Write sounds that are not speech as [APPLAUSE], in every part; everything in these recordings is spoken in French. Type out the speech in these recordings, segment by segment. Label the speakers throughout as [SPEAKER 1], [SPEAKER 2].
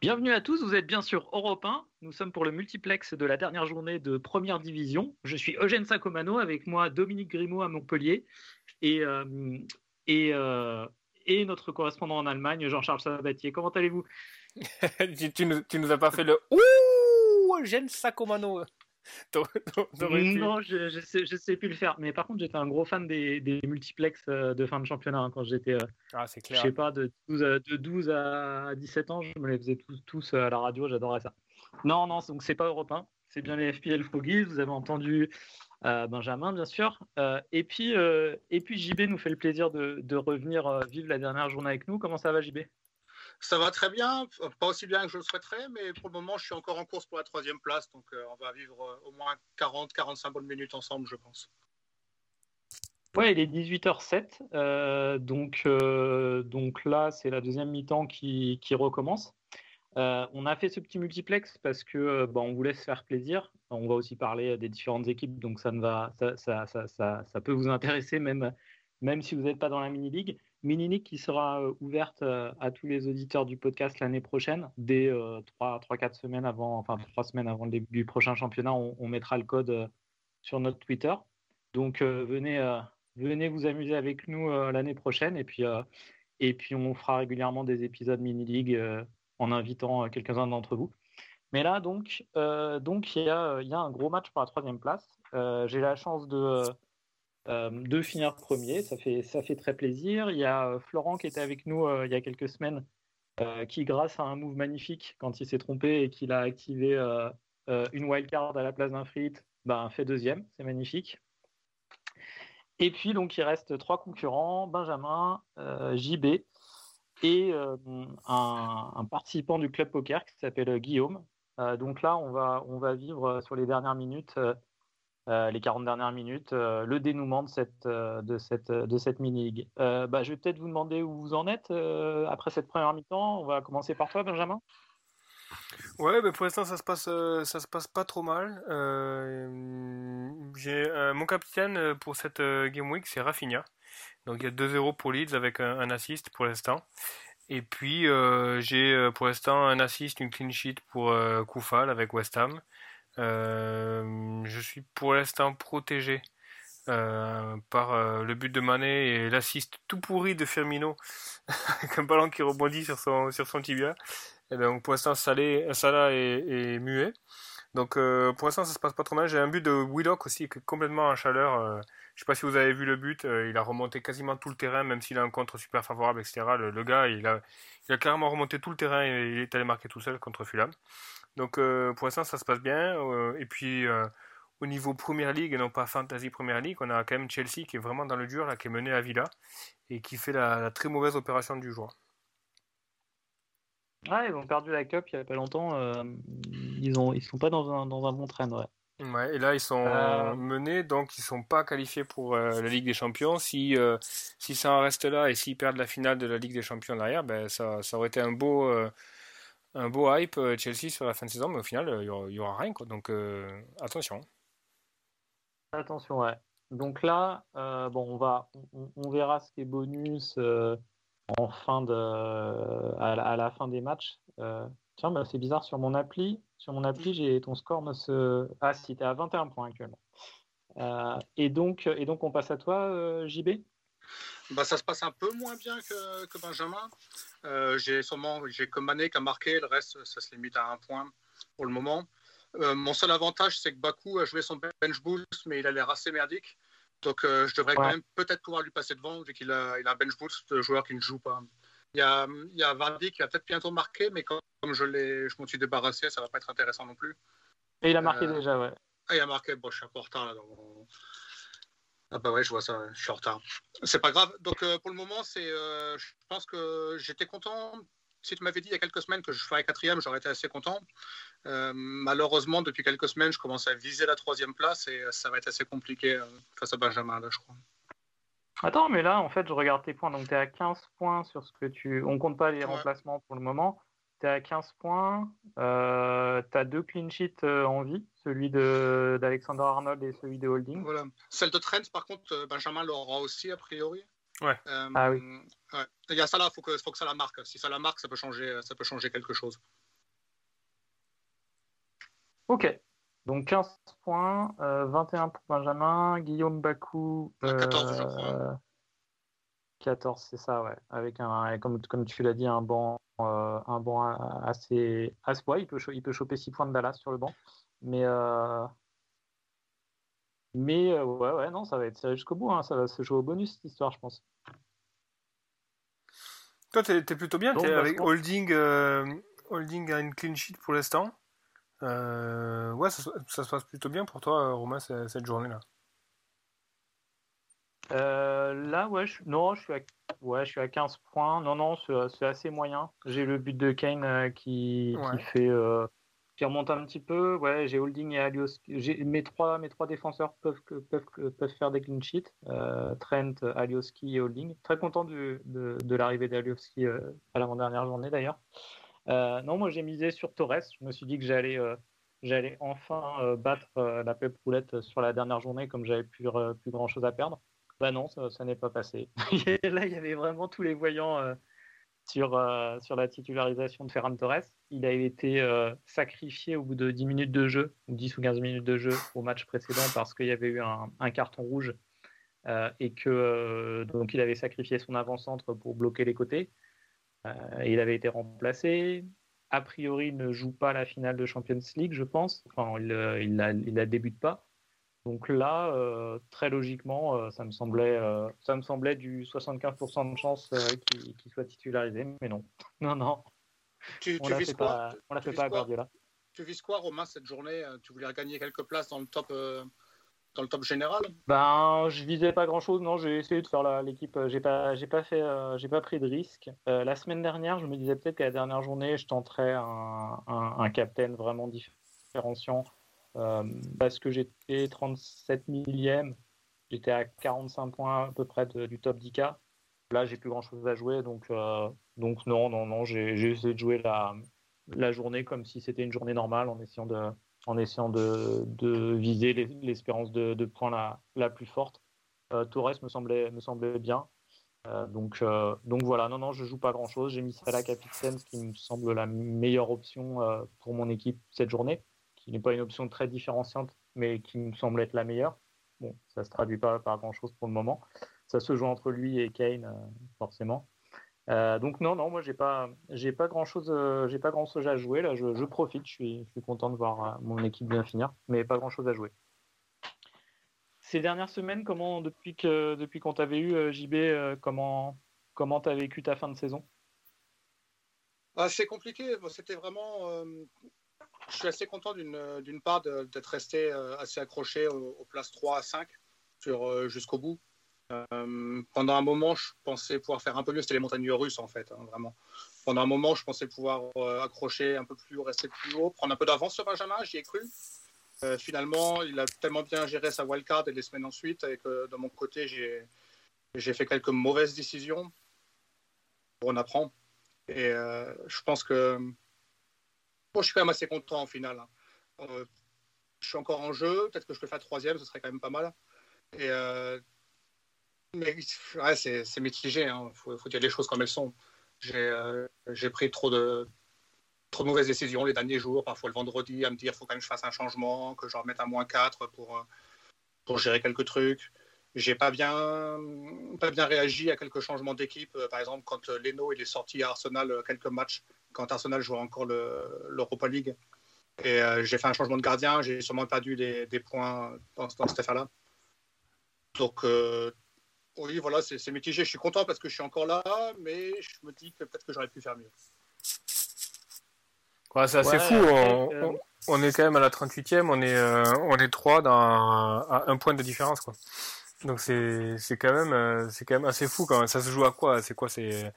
[SPEAKER 1] Bienvenue à tous, vous êtes bien sûr Europe 1. Nous sommes pour le multiplex de la dernière journée de première division. Je suis Eugène Sacomano, avec moi Dominique Grimaud à Montpellier et, euh, euh, notre correspondant en Allemagne, Jean-Charles Sabatier. Comment allez-vous? [LAUGHS]
[SPEAKER 2] Tu, tu, nous, tu, nous, as pas fait le Ouh Eugène Sacomano [LAUGHS]
[SPEAKER 1] non, je, je, sais, je sais plus le faire. Mais par contre, j'étais un gros fan des, des multiplex euh, de fin de championnat hein, quand j'étais, euh,
[SPEAKER 2] ah,
[SPEAKER 1] je sais pas, de 12, à, de 12 à 17 ans. Je me les faisais tous, tous à la radio. J'adorais ça. Non, non, donc c'est pas européen. C'est bien les FPL Fogies. Vous avez entendu euh, Benjamin, bien sûr. Euh, et, puis, euh, et puis, JB nous fait le plaisir de, de revenir euh, vivre la dernière journée avec nous. Comment ça va, JB
[SPEAKER 3] ça va très bien, pas aussi bien que je le souhaiterais, mais pour le moment, je suis encore en course pour la troisième place, donc euh, on va vivre euh, au moins 40-45 bonnes minutes ensemble, je pense.
[SPEAKER 1] Ouais, il est 18h07, euh, donc, euh, donc là, c'est la deuxième mi-temps qui, qui recommence. On a fait ce petit multiplex parce que bah, on voulait se faire plaisir. On va aussi parler des différentes équipes, donc ça, ne va, ça, ça, ça, ça peut vous intéresser même, même si vous n'êtes pas dans la mini-league. Mini-League qui sera euh, ouverte euh, à tous les auditeurs du podcast l'année prochaine. Dès 3-4 euh, semaines avant, enfin 3 semaines avant le début du prochain championnat, on, mettra le code sur notre Twitter. Donc venez, venez vous amuser avec nous l'année prochaine et puis, et puis on fera régulièrement des épisodes Mini-League en invitant quelques-uns d'entre vous. Mais là, donc, donc il y, a, y a un gros match pour la troisième place. J'ai la chance de de finir premier. Ça fait, ça fait très plaisir. Il y a Florent qui était avec nous il y a quelques semaines, qui, grâce à un move magnifique, quand il s'est trompé et qu'il a activé une wildcard à la place d'un frit, ben, fait deuxième. C'est magnifique. Et puis, donc, il reste trois concurrents Benjamin, JB et un, un, participant du club poker qui s'appelle Guillaume. donc là, on va, on va vivre sur les dernières minutes euh, les 40 dernières minutes, euh, le dénouement de cette, euh, de cette, de cette mini-league. Bah, je vais peut-être vous demander où vous en êtes après cette première mi-temps. On va commencer par toi, Benjamin.
[SPEAKER 2] Ouais, mais pour l'instant ça se passe, ça se passe pas trop mal. j'ai mon capitaine pour cette game week, c'est Rafinha. Donc il y a 2-0 pour Leeds avec un assist pour l'instant. Et puis j'ai pour l'instant un assist, une clean sheet pour Koufal avec West Ham. Euh, je suis pour l'instant protégé euh, par euh, le but de Mané et l'assist tout pourri de Firmino [LAUGHS] avec un ballon qui rebondit sur son, sur son tibia. Et donc pour l'instant Salah est, est, muet. Donc pour l'instant ça se passe pas trop mal. J'ai un but de Willock aussi qui est complètement en chaleur. je sais pas si vous avez vu le but. il a remonté quasiment tout le terrain, même s'il a un contre super favorable, etc. Le, le, gars il a, il a carrément remonté tout le terrain et il est allé marquer tout seul contre Fulham. Donc euh, pour l'instant ça se passe bien. Euh, et puis euh, au niveau Première League et non pas Fantasy Première League, on a quand même Chelsea qui est vraiment dans le dur, là, qui est mené à Villa et qui fait la, la très mauvaise opération du jour.
[SPEAKER 1] Ouais, ils ont perdu la Cup il n'y a pas longtemps. Euh, ils ont, ils sont pas dans un, dans un bon train, ouais.
[SPEAKER 2] Ouais, et là ils sont euh... menés, donc ils sont pas qualifiés pour euh, la Ligue des Champions. Si si ça en reste là et s'ils perdent la finale de la Ligue des Champions derrière, ben ça, ça aurait été un beau un beau hype euh, Chelsea sur la fin de saison, mais au final, euh, il n'y aura, rien. Quoi. Donc euh, attention.
[SPEAKER 1] Attention, ouais. Donc là, bon, on, va, on, on, verra ce qui est bonus en fin de, à, la, à la fin des matchs. tiens, bah, c'est bizarre, sur mon appli, sur mon appli, j'ai ton score ne se. Ah, si, tu es à 21 points actuellement. et, donc, et donc, on passe à toi, JB
[SPEAKER 3] bah, ça se passe un peu moins bien que, que Benjamin. Euh, j'ai sûrement j'ai que Mané qui a marqué, le reste ça se limite à un point pour le moment. Euh, mon seul avantage c'est que Baku a joué son bench boost mais il a l'air assez merdique. Donc euh, je devrais ouais. quand même peut-être pouvoir lui passer devant vu qu'il a, il a un bench boost de joueur qui ne joue pas. Il y a, il y a Vardy qui va peut-être bientôt marquer mais comme, comme je, je m'en suis débarrassé ça va pas être intéressant non plus.
[SPEAKER 1] Et il a marqué déjà ouais.
[SPEAKER 3] Ah, il a marqué, bon je suis retard là. Donc on... Ah bah ouais, je vois ça, je suis en retard. C'est pas grave. Donc euh, pour le moment, c'est, euh, je pense que j'étais content. Si tu m'avais dit il y a quelques semaines que je ferais quatrième, j'aurais été assez content. Euh, malheureusement, depuis quelques semaines, je commence à viser la troisième place et ça va être assez compliqué euh, face à Benjamin, là, je crois.
[SPEAKER 1] Attends, mais là, en fait, je regarde tes points. Donc, tu es à 15 points sur ce que tu. On compte pas les ouais. remplacements pour le moment. Tu es à 15 points. Euh, tu as deux clean sheets en vie celui d'Alexander Arnold et celui de Holding.
[SPEAKER 3] Voilà. Celle de Trent, par contre, euh, Benjamin l'aura aussi, a priori.
[SPEAKER 2] Ouais.
[SPEAKER 1] Euh, ah oui.
[SPEAKER 3] Ouais. Il y a ça là, il faut que, faut que ça la marque. Si ça la marque, ça peut changer, ça peut changer quelque chose.
[SPEAKER 1] Ok. Donc 15 points, 21 pour Benjamin, Guillaume Bakou.
[SPEAKER 3] 14, je crois.
[SPEAKER 1] 14, c'est ça, ouais. Avec un, comme, comme tu l'as dit, un banc, un banc assez, assez ouais, il peut, il peut choper 6 points de Dallas sur le banc. Mais, mais ouais, ouais, non, ça va être serré jusqu'au bout. Hein. Ça va se jouer au bonus cette histoire, je pense.
[SPEAKER 2] Toi, t'es es plutôt bien. es avec holding, holding à une clean sheet pour l'instant. Euh, ouais, ça, se passe plutôt bien pour toi, Romain, cette journée-là.
[SPEAKER 1] Euh, là, ouais, je, non, je suis, à, ouais, je suis à 15 points. Non, non, c'est assez moyen. J'ai le but de Kane euh, qui, qui, fait. qui remonte un petit peu. Ouais, j'ai Holding et Alioski. Mes trois, mes trois défenseurs peuvent, peuvent, peuvent faire des clean sheets. Trent, Alioski et Holding. Très content de, de, l'arrivée d'Alioski à l'avant-dernière journée d'ailleurs. Euh, non, moi j'ai misé sur Torres. Je me suis dit que j'allais euh, j'allais enfin euh, battre la pep roulette sur la dernière journée comme j'avais plus, plus grand chose à perdre. Bah non, ça, n'est pas passé. [LAUGHS] Là, il y avait vraiment tous les voyants sur, sur la titularisation de Ferran Torres. Il a été sacrifié au bout de 10 minutes de jeu, ou 10 ou 15 minutes de jeu au match précédent parce qu'il y avait eu un, carton rouge et que donc il avait sacrifié son avant-centre pour bloquer les côtés. Euh, il avait été remplacé. A priori, il ne joue pas la finale de Champions League, je pense. Enfin, il ne euh, la, débute pas. Donc là, euh, très logiquement, ça, me semblait, ça me semblait du 75% de chance qu'il soit titularisé, mais non. [LAUGHS] Non, non.
[SPEAKER 3] Tu, on ne l'a fait pas, fait pas à Guardiola. Tu vis quoi, Romain, cette journée Tu voulais gagner quelques places dans le top dans le top général?
[SPEAKER 1] Ben, je visais pas grand chose. Non, j'ai essayé de faire l'équipe. Euh, j'ai pas, j'ai pas fait, euh, j'ai pas pris de risque. Euh, la semaine dernière, je me disais peut-être qu'à la dernière journée, je tenterais un, un, captain vraiment différenciant parce que j'étais 37 millième. J'étais à 45 points à peu près du top 10K. Là, j'ai plus grand chose à jouer, donc, donc non, non, non. J'ai essayé de jouer la, journée comme si c'était une journée normale en essayant de viser l'espérance de, points la, plus forte. Euh, Torres me semblait, me semblait bien. Euh, donc, euh, donc voilà, non, non, je joue pas grand chose. J'ai mis Salah capitaine, ce qui me semble la meilleure option pour mon équipe cette journée, qui n'est pas une option très différenciante, mais qui me semble être la meilleure. Bon, ça se traduit pas par grand chose pour le moment. Ça se joue entre lui et Kane, forcément. Euh, donc non, non, moi j'ai pas, j'ai pas grand chose, euh, j'ai pas grand chose à jouer là. Je, profite, je suis, je suis, content de voir euh, mon équipe bien finir, mais pas grand chose à jouer. Ces dernières semaines, comment depuis que depuis qu'on t'avait eu JB, comment comment t'as vécu ta fin de saison?
[SPEAKER 3] Ah, C'est compliqué. C'était vraiment. Je suis assez content d'une part d'être resté assez accroché aux, places 3 à 5 sur jusqu'au bout. Euh, pendant un moment, je pensais pouvoir faire un peu mieux. C'était les montagnes russes, en fait, hein, vraiment. Pendant un moment, je pensais pouvoir euh, accrocher un peu plus, rester plus haut, prendre un peu d'avance sur Benjamin. J'y ai cru. Euh, finalement, il a tellement bien géré sa wildcard et les semaines ensuite, et que de mon côté, j'ai fait quelques mauvaises décisions. On apprend. Et je pense que je suis quand même assez content en finale. Hein. je suis encore en jeu. Peut-être que je peux faire troisième, ce serait quand même pas mal. Et mais ouais, c'est mitigé, il hein. faut, dire les choses comme elles sont. J'ai euh, pris trop de, trop de mauvaises décisions les derniers jours, parfois le vendredi, à me dire qu'il faut quand même que je fasse un changement, que je remette à moins 4 pour, euh, pour gérer quelques trucs. J'ai pas bien, pas bien réagi à quelques changements d'équipe. Euh, par exemple, quand Leno il est sorti à Arsenal quelques matchs, quand Arsenal jouait encore l'Europa League. Et j'ai fait un changement de gardien, j'ai sûrement perdu des, des points dans, dans cette affaire-là. Donc, oui, voilà, c'est mitigé. Je suis content parce que je suis encore là, mais je me dis que peut-être que j'aurais pu faire mieux.
[SPEAKER 2] c'est assez fou. Euh, on, est quand même à la 38e, on est, euh, on est 3 dans, à un point de différence. Quoi. Donc c'est quand, même, euh, quand même assez fou. Quand ça se joue à quoi? C'est quoi? C'est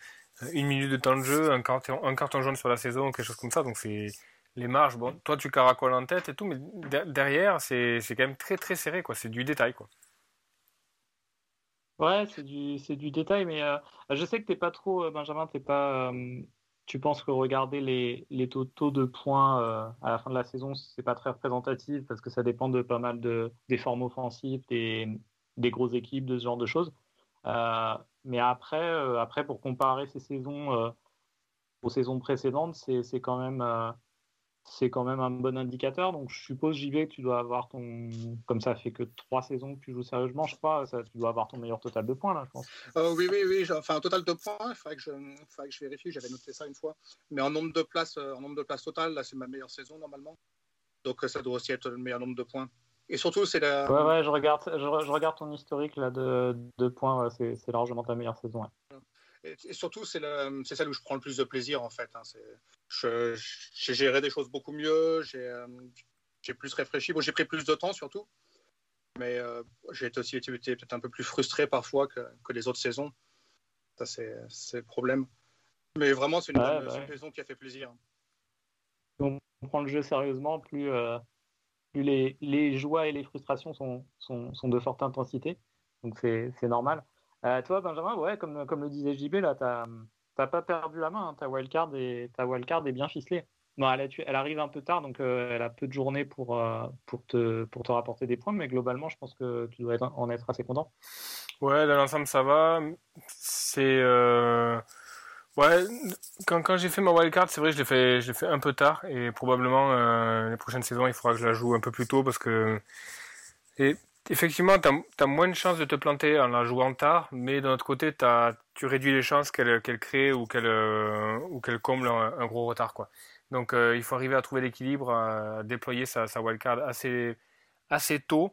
[SPEAKER 2] une minute de temps de jeu, un carton, un carton jaune sur la saison, quelque chose comme ça. Donc c'est les marges. Bon, toi tu caracoles en tête et tout, mais derrière c'est quand même très très serré. quoi. C'est du détail. quoi.
[SPEAKER 1] Ouais, c'est du, c'est du détail, mais euh, je sais que t'es pas trop, euh, Benjamin, t'es pas, euh, tu penses que regarder les, les taux, de points à la fin de la saison, c'est pas très représentatif parce que ça dépend de pas mal de, des formes offensives, des, des grosses équipes, de ce genre de choses. mais après, après, pour comparer ces saisons aux saisons précédentes, c'est, quand même, c'est quand même un bon indicateur. Donc, je suppose, JB, que tu dois avoir ton. Comme ça fait que trois saisons que tu joues sérieusement, je crois, ça, tu dois avoir ton meilleur total de points, là, je pense.
[SPEAKER 3] Euh, oui, oui, oui. Enfin, un total de points, il faudrait que je, faudrait que je vérifie. J'avais noté ça une fois. Mais en nombre de places, en nombre de places total, là, c'est ma meilleure saison, normalement. Donc, ça doit aussi être le meilleur nombre de points. Et surtout, c'est la.
[SPEAKER 1] Ouais, ouais, je regarde, je, regarde ton historique là, de, de points. c'est largement ta meilleure saison.
[SPEAKER 3] Et, surtout, c'est celle où je prends le plus de plaisir, en fait. Hein. J'ai géré des choses beaucoup mieux, j'ai euh, plus réfléchi. Bon, j'ai pris plus de temps, surtout. Mais euh, j'ai aussi été peut-être un peu plus frustré parfois que, que les autres saisons. Ça, c'est le problème. Mais vraiment, c'est une, ouais, saison qui a fait plaisir.
[SPEAKER 1] On prend le jeu sérieusement, plus, euh, les, les, joies et les frustrations sont, sont, sont de forte intensité. Donc c'est normal. Euh, toi, Benjamin, ouais, comme, comme le disait JB, là, t'as pas perdu la main. Hein. ta, wildcard est, ta wildcard est bien ficelée. Non, elle, elle, arrive un peu tard, donc euh, elle a peu de journées pour, euh, pour, te, pour te rapporter des points, mais globalement, je pense que tu dois en être assez content.
[SPEAKER 2] Ouais, dans l'ensemble, ça va. C'est. Ouais, quand, quand j'ai fait ma wildcard, c'est vrai, je l'ai fait, je fait un peu tard et probablement euh, les prochaines saisons, il faudra que je la joue un peu plus tôt parce que effectivement, tu as, moins de chances de te planter en la jouant tard, mais d'un autre côté, as, tu réduis les chances qu'elle qu'elle crée ou qu'elle euh, ou comble un, gros retard quoi. Donc euh, il faut arriver à trouver l'équilibre, à déployer sa, sa wildcard assez assez tôt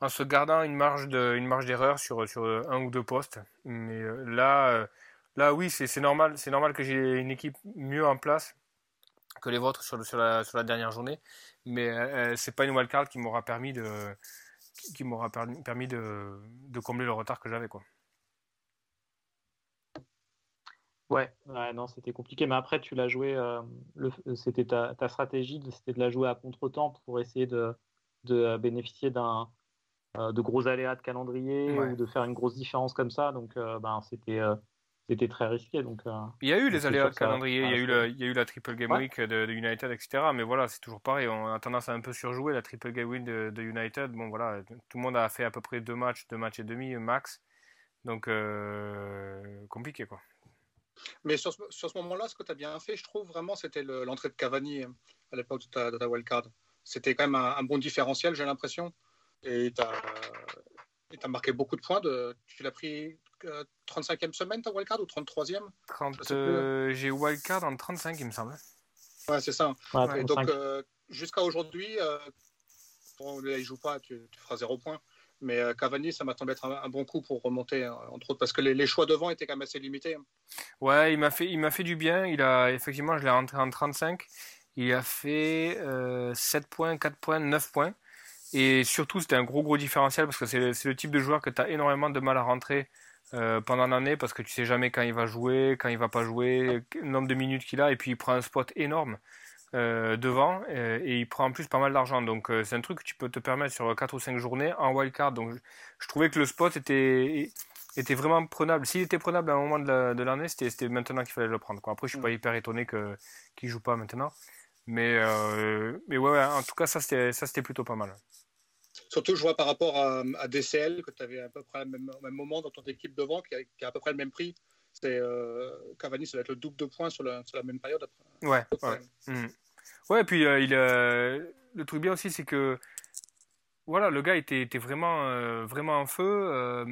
[SPEAKER 2] en se gardant une marge de d'erreur sur sur un ou deux postes. Mais là Là, oui, c'est normal, c'est normal que j'ai une équipe mieux en place que les vôtres sur, sur, la, sur la dernière journée, mais euh, euh, c'est pas une wildcard qui m'aura permis de qui m'aura permis de, de, combler le retard que j'avais quoi.
[SPEAKER 1] Ouais, non, c'était compliqué, mais après tu l'as joué, euh, c'était ta, ta, stratégie, c'était de la jouer à contre-temps pour essayer de, de bénéficier d'un de gros aléas de calendrier ou de faire une grosse différence comme ça, donc ben c'était c'était très risqué. Donc, euh,
[SPEAKER 2] il y a eu les aléas de calendrier, il, y a eu il y a eu la Triple Game Week de, United, etc. Mais voilà, c'est toujours pareil. On a tendance à un peu surjouer la Triple Game Week de, United. Bon, voilà, tout le monde a fait à peu près deux matchs, deux matchs et demi max. Donc, euh, compliqué, quoi.
[SPEAKER 3] Mais sur ce, sur ce moment-là, ce que tu as bien fait, je trouve vraiment, c'était l'entrée de Cavani euh, à l'époque de ta, de ta wildcard. C'était quand même un, bon différentiel, j'ai l'impression. Et tu as, marqué beaucoup de points. De, tu l'as pris 35e semaine ta wildcard ou 33e
[SPEAKER 2] euh, J'ai wildcard en 35, il me semble.
[SPEAKER 3] Ouais, c'est ça. et donc, euh, jusqu'à aujourd'hui, euh, bon, il joue pas, tu, feras zéro point. Mais Cavani, ça m'a semblé être un, bon coup pour remonter, entre autres, parce que les, choix devant étaient quand même assez limités. Hein.
[SPEAKER 2] Ouais, il m'a fait, il m'a fait du bien. Il a, effectivement, je l'ai rentré en 35. Il a fait 7 points, 4 points, 9 points. Et surtout, c'était un gros, gros différentiel parce que c'est le, type de joueur que tu as énormément de mal à rentrer euh, pendant l'année parce que tu sais jamais quand il va jouer, quand il va pas jouer, le nombre de minutes qu'il a. Et puis il prend un spot énorme euh, devant euh, et il prend en plus pas mal d'argent. Donc c'est un truc que tu peux te permettre sur 4 ou 5 journées en wildcard donc je, trouvais que le spot était était vraiment prenable. S'il était prenable à un moment de l'année c'était maintenant qu'il fallait le prendre quoi. après je suis pas mm. hyper étonné qu'il joue pas maintenant mais mais ouais, ouais en tout cas ça c'était ça c'était plutôt pas mal
[SPEAKER 3] Surtout, je vois par rapport à, DCL, que tu avais à peu près au même, moment dans ton équipe devant, qui a, qui a à peu près le même prix. C'est euh, Cavani, ça va être le double de points sur la, sur la même période. Après.
[SPEAKER 2] Ouais, ouais. Hmm. ouais. et puis euh, il, euh, le truc bien aussi, c'est que voilà, le gars était, était vraiment, euh, vraiment en feu.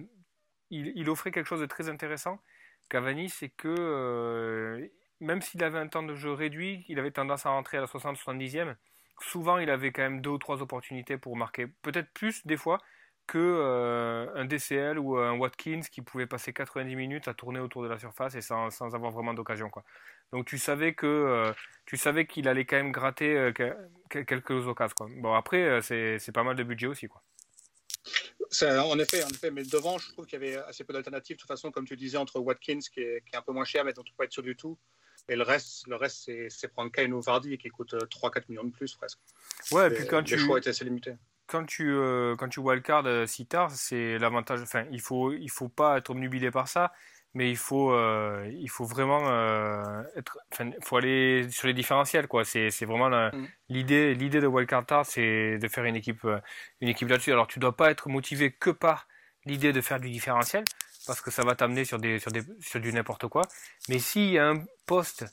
[SPEAKER 2] Il, il, offrait quelque chose de très intéressant. Cavani, c'est que même s'il avait un temps de jeu réduit, il avait tendance à rentrer à la 60-70e souvent il avait quand même deux ou trois opportunités pour marquer, peut-être plus des fois que euh, un DCL ou un Watkins qui pouvait passer 90 minutes à tourner autour de la surface et sans, avoir vraiment d'occasion. Donc tu savais que euh, tu savais qu'il allait quand même gratter euh, quelques occasions. Bon après c'est pas mal de budget aussi.
[SPEAKER 3] En effet, en effet, mais devant, je trouve qu'il y avait assez peu d'alternatives. De toute façon, comme tu disais, entre Watkins, qui est, un peu moins cher, mais dont tu peux pas être sûr du tout, et le reste, le reste c'est prendre Kane ou Vardy qui coûte 3-4 euh, millions de plus presque.
[SPEAKER 2] Ouais, et puis quand
[SPEAKER 3] tu. choix étaient assez limités.
[SPEAKER 2] Quand tu, euh, quand tu wildcard euh, si tard, c'est l'avantage. Enfin, il faut, il faut pas être obnubilé par ça, mais il faut, euh, il faut vraiment être. Enfin, faut aller sur les différentiels, quoi. C'est vraiment mm. l'idée, l'idée de wildcard tard, c'est de faire une équipe, une équipe là-dessus. Alors, tu dois pas être motivé que par l'idée de faire du différentiel, parce que ça va t'amener sur des, sur des, sur du n'importe quoi. Mais s'il y a un poste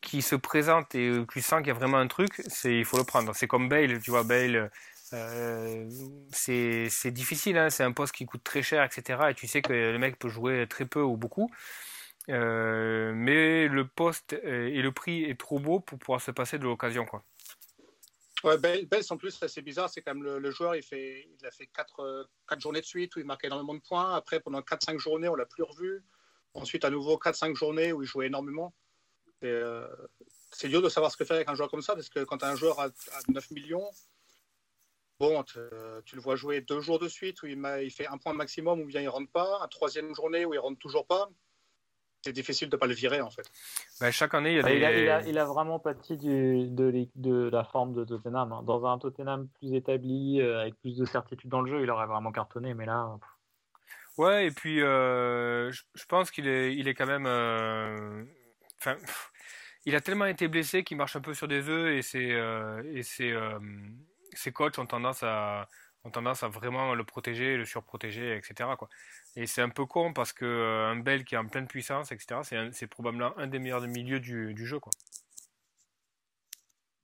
[SPEAKER 2] qui se présente et tu sens qu'il y a vraiment un truc, c'est il faut le prendre. C'est comme Bale, tu vois, Bale, euh, c'est difficile, hein, c'est un poste qui coûte très cher, etc. Et tu sais que le mec peut jouer très peu ou beaucoup. Euh, mais le poste et le prix est trop beau pour pouvoir se passer de l'occasion, quoi.
[SPEAKER 3] Ouais, Bale, en plus, c'est bizarre. C'est comme le, le, joueur, il, a fait 4, 4 journées de suite où il marquait énormément de points. Après, pendant 4-5 journées, on l'a plus revu. Ensuite, à nouveau 4-5 journées où il jouait énormément. Euh, c'est dur de savoir ce que faire avec un joueur comme ça, parce que quand tu as un joueur à, 9 millions, bon, tu le vois jouer deux jours de suite où il, fait un point maximum ou bien il rentre pas, un troisième journée où il rentre toujours pas. C'est difficile de ne pas le virer en fait.
[SPEAKER 2] Bah, chaque année, il, y a
[SPEAKER 1] des... il, a, il, a, vraiment pâti du, de, de, la forme de Tottenham. Hein. Dans un Tottenham plus établi, euh, avec plus de certitude dans le jeu, il aurait vraiment cartonné. Mais là,
[SPEAKER 2] Ouais, et puis euh, je, pense qu'il est, il est quand même. Euh, enfin, il a tellement été blessé qu'il marche un peu sur des œufs et ses, euh, et ses, ses coachs ont tendance à, ont tendance à vraiment le protéger, le surprotéger, etc. Et c'est un peu con parce que un Bel qui est en pleine puissance, etc. C'est, probablement un des meilleurs milieux du, jeu, quoi.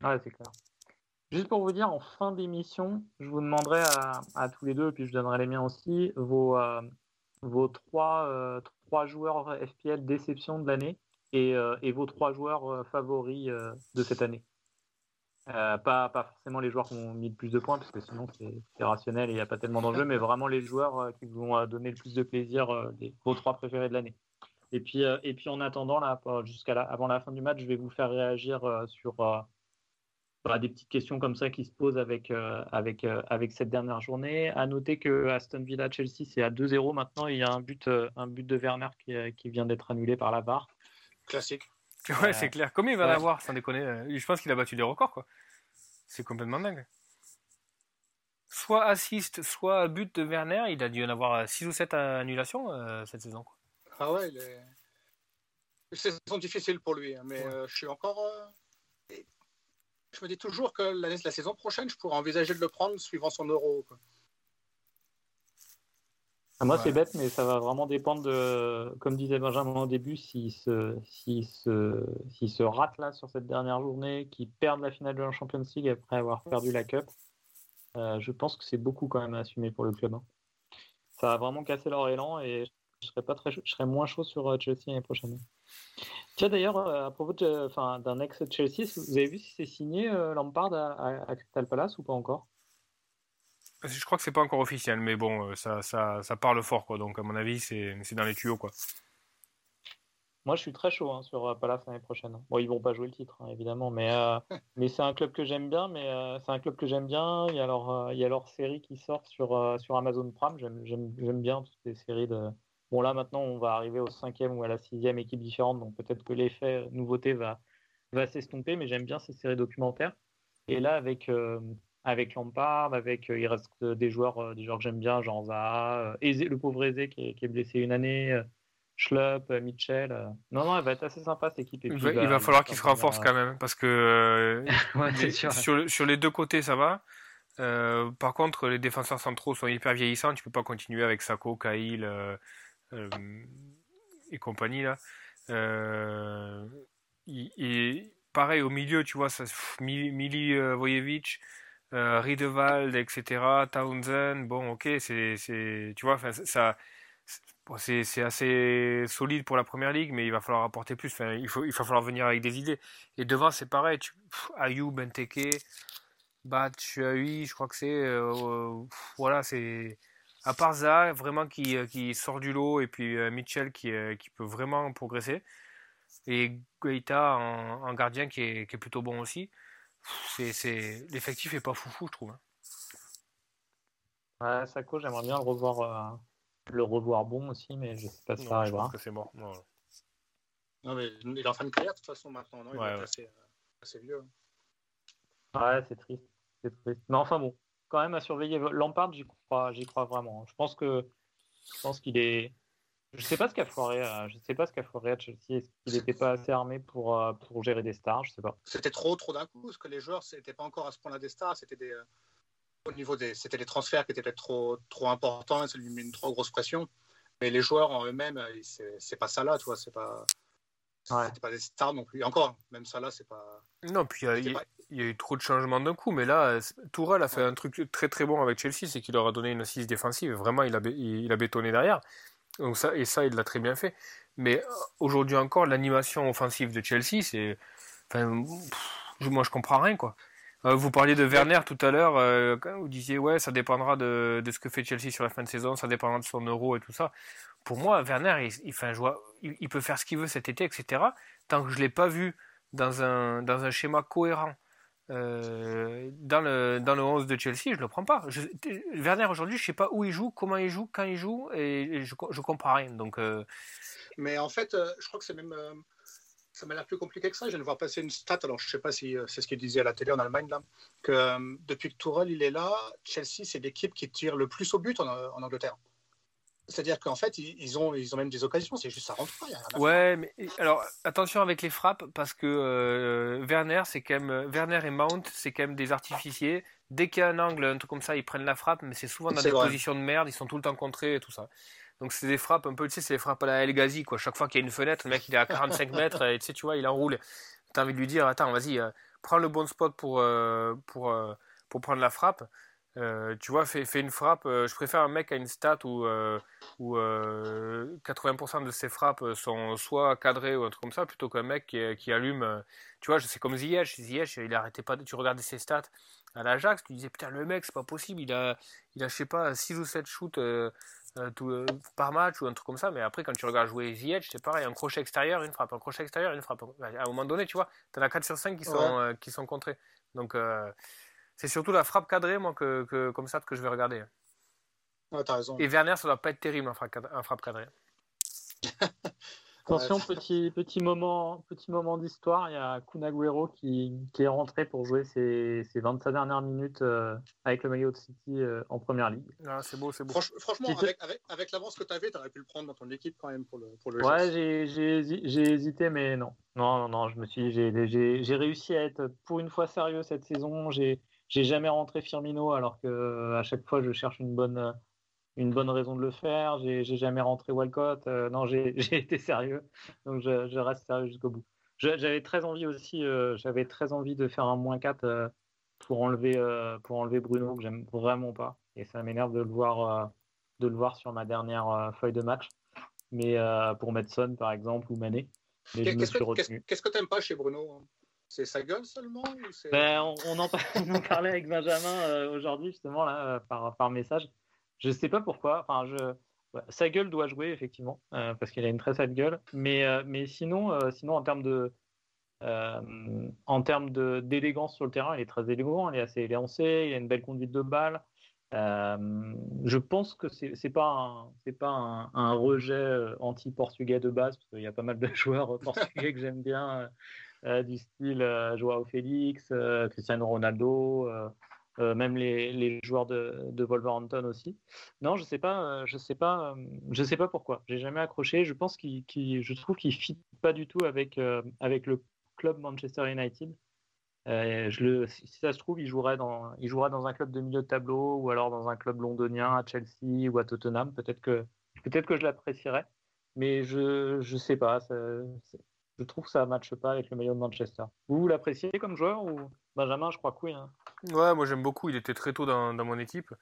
[SPEAKER 1] C'est clair. Juste pour vous dire, en fin d'émission, je vous demanderai à, tous les deux, puis je donnerai les miens aussi, vos, trois, euh, trois joueurs FPL déception de l'année et, euh, vos trois joueurs euh, favoris de cette année. Pas, pas forcément les joueurs qui ont mis le plus de points, parce que sinon c'est rationnel et il n'y a pas tellement d'enjeux, mais vraiment les joueurs qui vous ont donné le plus de plaisir, les, vos trois préférés de l'année. Et puis, et puis en attendant, là, jusqu'à avant la fin du match, je vais vous faire réagir sur, des petites questions comme ça qui se posent avec, euh, avec, euh, avec cette dernière journée. À noter que Aston Villa Chelsea c'est à 2-0 maintenant. il y a un but, euh, un but de Werner qui, qui vient d'être annulé par la VAR.
[SPEAKER 3] Classique.
[SPEAKER 2] Ouais, c'est clair. Combien il va l'avoir, sans déconner Je pense qu'il a battu des records, quoi. C'est complètement dingue. Soit assist, soit but de Werner. Il a dû en avoir 6 ou 7 annulations cette saison. Quoi.
[SPEAKER 3] Ah ouais, il est... c'est difficile pour lui, hein, mais je suis encore je me dis toujours que la, la saison prochaine, je pourrais envisager de le prendre suivant son euro.
[SPEAKER 1] Moi, c'est bête, mais ça va vraiment dépendre de, comme disait Benjamin au début, s'il se, se, se rate là sur cette dernière journée, qu'il perd la finale de la Champions League après avoir perdu la Cup. Euh, je pense que c'est beaucoup quand même à assumer pour le club. Hein. Ça va vraiment casser leur élan et je serais pas très, je serais moins chaud sur euh, Chelsea l'année prochaine. Tiens, d'ailleurs, euh, à propos d'un ex-Chelsea, vous avez vu si c'est signé euh, Lampard à, Crystal Palace ou pas encore?
[SPEAKER 2] Je crois que c'est pas encore officiel, mais bon, euh, ça, ça, ça, parle fort, quoi. Donc, à mon avis, c'est dans les tuyaux, quoi.
[SPEAKER 1] Moi, je suis très chaud hein, sur Palace l'année prochaine. Bon, ils vont pas jouer le titre, hein, évidemment, mais, [LAUGHS] mais c'est un club que j'aime bien. Mais c'est un club que j'aime bien. Il y a leur, il y a leur série qui sort sur, sur Amazon Prime. J'aime bien toutes les séries de Bon, là, maintenant, on va arriver au cinquième ou à la sixième équipe différente, donc peut-être que l'effet nouveauté va, va s'estomper, mais j'aime bien ces séries documentaires. Et là, avec, euh, avec Lampard, avec, euh, il reste des joueurs, euh, des joueurs que j'aime bien, genre Zaha, le pauvre Eze qui est, qui est, blessé une année, Schlupp, Mitchell. Non, non, elle va être assez sympa cette équipe.
[SPEAKER 2] il, va, il va falloir qu'il se renforce quand même, parce que [LAUGHS] sur, sur, les deux côtés, ça va. par contre, les défenseurs centraux sont hyper vieillissants. Tu peux pas continuer avec Sako, euh, et compagnie là. Euh, et, pareil au milieu, tu vois, ça, Mili euh, Vojevic, Riedewald, etc., Townsend, bon, ok, c'est, tu vois, ça, c'est assez solide pour la première ligue, mais il va falloir apporter plus. Il, faut, il va falloir venir avec des idées. Et devant, c'est pareil. Tu, Ayou, Benteke, Batshuayi, je crois que c'est. voilà, c'est à part Zaha, vraiment qui, euh, qui sort du lot, et puis euh, Mitchell qui, euh, qui peut vraiment progresser, et Guaita en, gardien qui est, qui est, plutôt bon aussi, c'est, l'effectif est pas foufou, je trouve. Hein.
[SPEAKER 1] Ouais, Sako, j'aimerais bien le revoir, le revoir bon aussi, mais je sais pas si ça arrivera.
[SPEAKER 2] Je pense que c'est mort.
[SPEAKER 3] Non. mais il est en fin de carrière de toute façon maintenant, non? Il est assez, assez, vieux.
[SPEAKER 1] Ouais, c'est triste. C'est triste. Mais enfin bon, quand même à surveiller. Lampard, j'y crois, j'y crois vraiment. Je pense que, je pense qu'il est. Je sais pas ce qu'a foiré, je sais pas ce qu'a foiré à Chelsea. Est-ce qu'il n'était pas assez armé pour, euh, pour gérer des stars? Je sais pas.
[SPEAKER 3] C'était trop, trop d'un coup, parce que les joueurs, c'était pas encore à ce point-là des stars. C'était des, euh, au niveau des, c'était les transferts qui étaient peut-être trop, trop importants. Ça lui met une trop grosse pression. Mais les joueurs en eux-mêmes, c'est pas ça là, tu vois. C'est pas, c'était pas des stars non plus. Et encore, même ça là, c'est pas.
[SPEAKER 2] Non, puis il y, a eu trop de changements d'un coup, mais là, Tourelle a fait un truc très très bon avec Chelsea, c'est qu'il leur a donné une assise défensive. Vraiment, il a, il a bétonné derrière. Donc ça, et ça, il l'a très bien fait. Mais euh, aujourd'hui encore, l'animation offensive de Chelsea, c'est. Moi, je comprends rien, quoi. Euh, vous parliez de Werner tout à l'heure, euh, vous disiez, ouais, ça dépendra de, de, ce que fait Chelsea sur la fin de saison, ça dépendra de son euro et tout ça. Pour moi, Werner, il, fait il, il peut faire ce qu'il veut cet été, etc. Tant que je ne l'ai pas vu dans un, dans un schéma cohérent euh, dans, le, dans le 11 de Chelsea, je le prends pas. Je, Werner, aujourd'hui, je sais pas où il joue, comment il joue, quand il joue, et, je ne comprends rien. Donc, euh,
[SPEAKER 3] Mais en fait, euh, je crois que c'est même. ça m'a l'air plus compliqué que ça. Je viens de voir passer une stat, alors je sais pas si c'est ce qu'il disait à la télé en Allemagne, là, que depuis que Tourelle il est là, Chelsea, c'est l'équipe qui tire le plus au but en, en Angleterre. C'est-à-dire qu'en fait, ils ont, ils ont même des occasions, c'est juste ça rentre pas.
[SPEAKER 2] ouais, mais alors attention avec les frappes parce que euh, Werner, c'est quand même Werner et Mount, c'est quand même des artificiers. Dès qu'il y a un angle, un truc comme ça, ils prennent la frappe, mais c'est souvent dans des positions de merde, ils sont tout le temps contrés et tout ça. Donc c'est des frappes un peu, tu sais, c'est des frappes à la El Ghazi, quoi. Chaque fois qu'il y a une fenêtre, le mec il est à 45 mètres et tu sais, tu vois, il enroule. T'as envie de lui dire, attends, vas-y, euh, prends le bon spot pour, euh, pour, pour prendre la frappe. Euh, tu vois, fais, une frappe. Euh, je préfère un mec à une stat où, euh, où 80% de ses frappes sont soit cadrées ou un truc comme ça, plutôt qu'un mec qui, qui, allume. tu vois, c'est comme Ziyech. Ziyech, il arrêtait pas. De, tu regardais ses stats à l'Ajax, tu disais putain, le mec, c'est pas possible. Il a, il a, je sais pas, 6 ou 7 shoots tout, par match ou un truc comme ça. Mais après, quand tu regardes jouer Ziyech, c'est pareil. Un crochet extérieur, une frappe. Un crochet extérieur, une frappe. À un moment donné, tu vois, tu en as 4 sur 5 qui sont, qui sont contrés. Donc. C'est surtout la frappe cadrée, moi, que, comme ça, que je vais regarder.
[SPEAKER 3] Ouais, t'as raison.
[SPEAKER 2] Et Werner, ça doit pas être terrible, un frappe, cadrée. [LAUGHS]
[SPEAKER 1] Attention, petit, petit moment, petit moment d'histoire. Il y a Kunaguero qui, qui est rentré pour jouer ses, ses 25 dernières minutes euh, avec le maillot de City euh, en première ligue.
[SPEAKER 2] Ah, c'est beau, c'est beau.
[SPEAKER 3] franchement, avec, avec, l'avance que tu avais, tu aurais pu le prendre dans ton équipe quand même pour le, pour le
[SPEAKER 1] Ouais, j'ai hésité, mais non. Non, non, non, je me suis, j'ai réussi à être pour une fois sérieux cette saison. J'ai j'ai jamais rentré Firmino alors que à chaque fois je cherche une bonne une bonne raison de le faire. J'ai jamais rentré Walcott. Euh, non, [LAUGHS] j'ai été sérieux. Donc je, je reste sérieux jusqu'au bout. J'avais très envie aussi. Euh, j'avais très envie de faire un moins 4 euh, pour enlever pour enlever Bruno que j'aime vraiment pas. Et ça m'énerve de le voir de le voir sur ma dernière feuille de match. Mais pour mettre Son par exemple ou Mané.
[SPEAKER 3] Qu'est-ce que tu n'aimes pas chez Bruno c'est sa gueule seulement
[SPEAKER 1] ben, [LAUGHS] on, en, parlait avec Benjamin euh, aujourd'hui, justement, là, euh, par, par message. Je ne sais pas pourquoi. Enfin, je... sa gueule doit jouer, effectivement, euh, parce qu'il a une très sale gueule. Mais, mais sinon, sinon, en termes de. en termes d'élégance sur le terrain, il est très élégant, il est assez élancé, il a une belle conduite de balle. je pense que c'est n'est pas un pas un, un rejet anti-portugais de base parce qu'il y a pas mal de [LAUGHS] joueurs portugais que j'aime bien du style euh, Joao Félix, euh, Cristiano Ronaldo, même les, les, joueurs de, Wolverhampton aussi. Non, je sais pas, je sais pas, je sais pas pourquoi. J'ai jamais accroché. Je pense qu'il, je trouve qu'il fit pas du tout avec avec le club Manchester United. si ça se trouve, il jouerait, dans, il dans un club de milieu de tableau ou alors dans un club londonien à Chelsea ou à Tottenham. Peut-être que, peut-être que je l'apprécierais, mais je ne sais pas je trouve que ça ne matche pas avec le maillot de Manchester. Vous, l'appréciez comme joueur ou Benjamin, je crois que oui. Hein.
[SPEAKER 2] Ouais, moi j'aime beaucoup. Il était très tôt dans, mon équipe.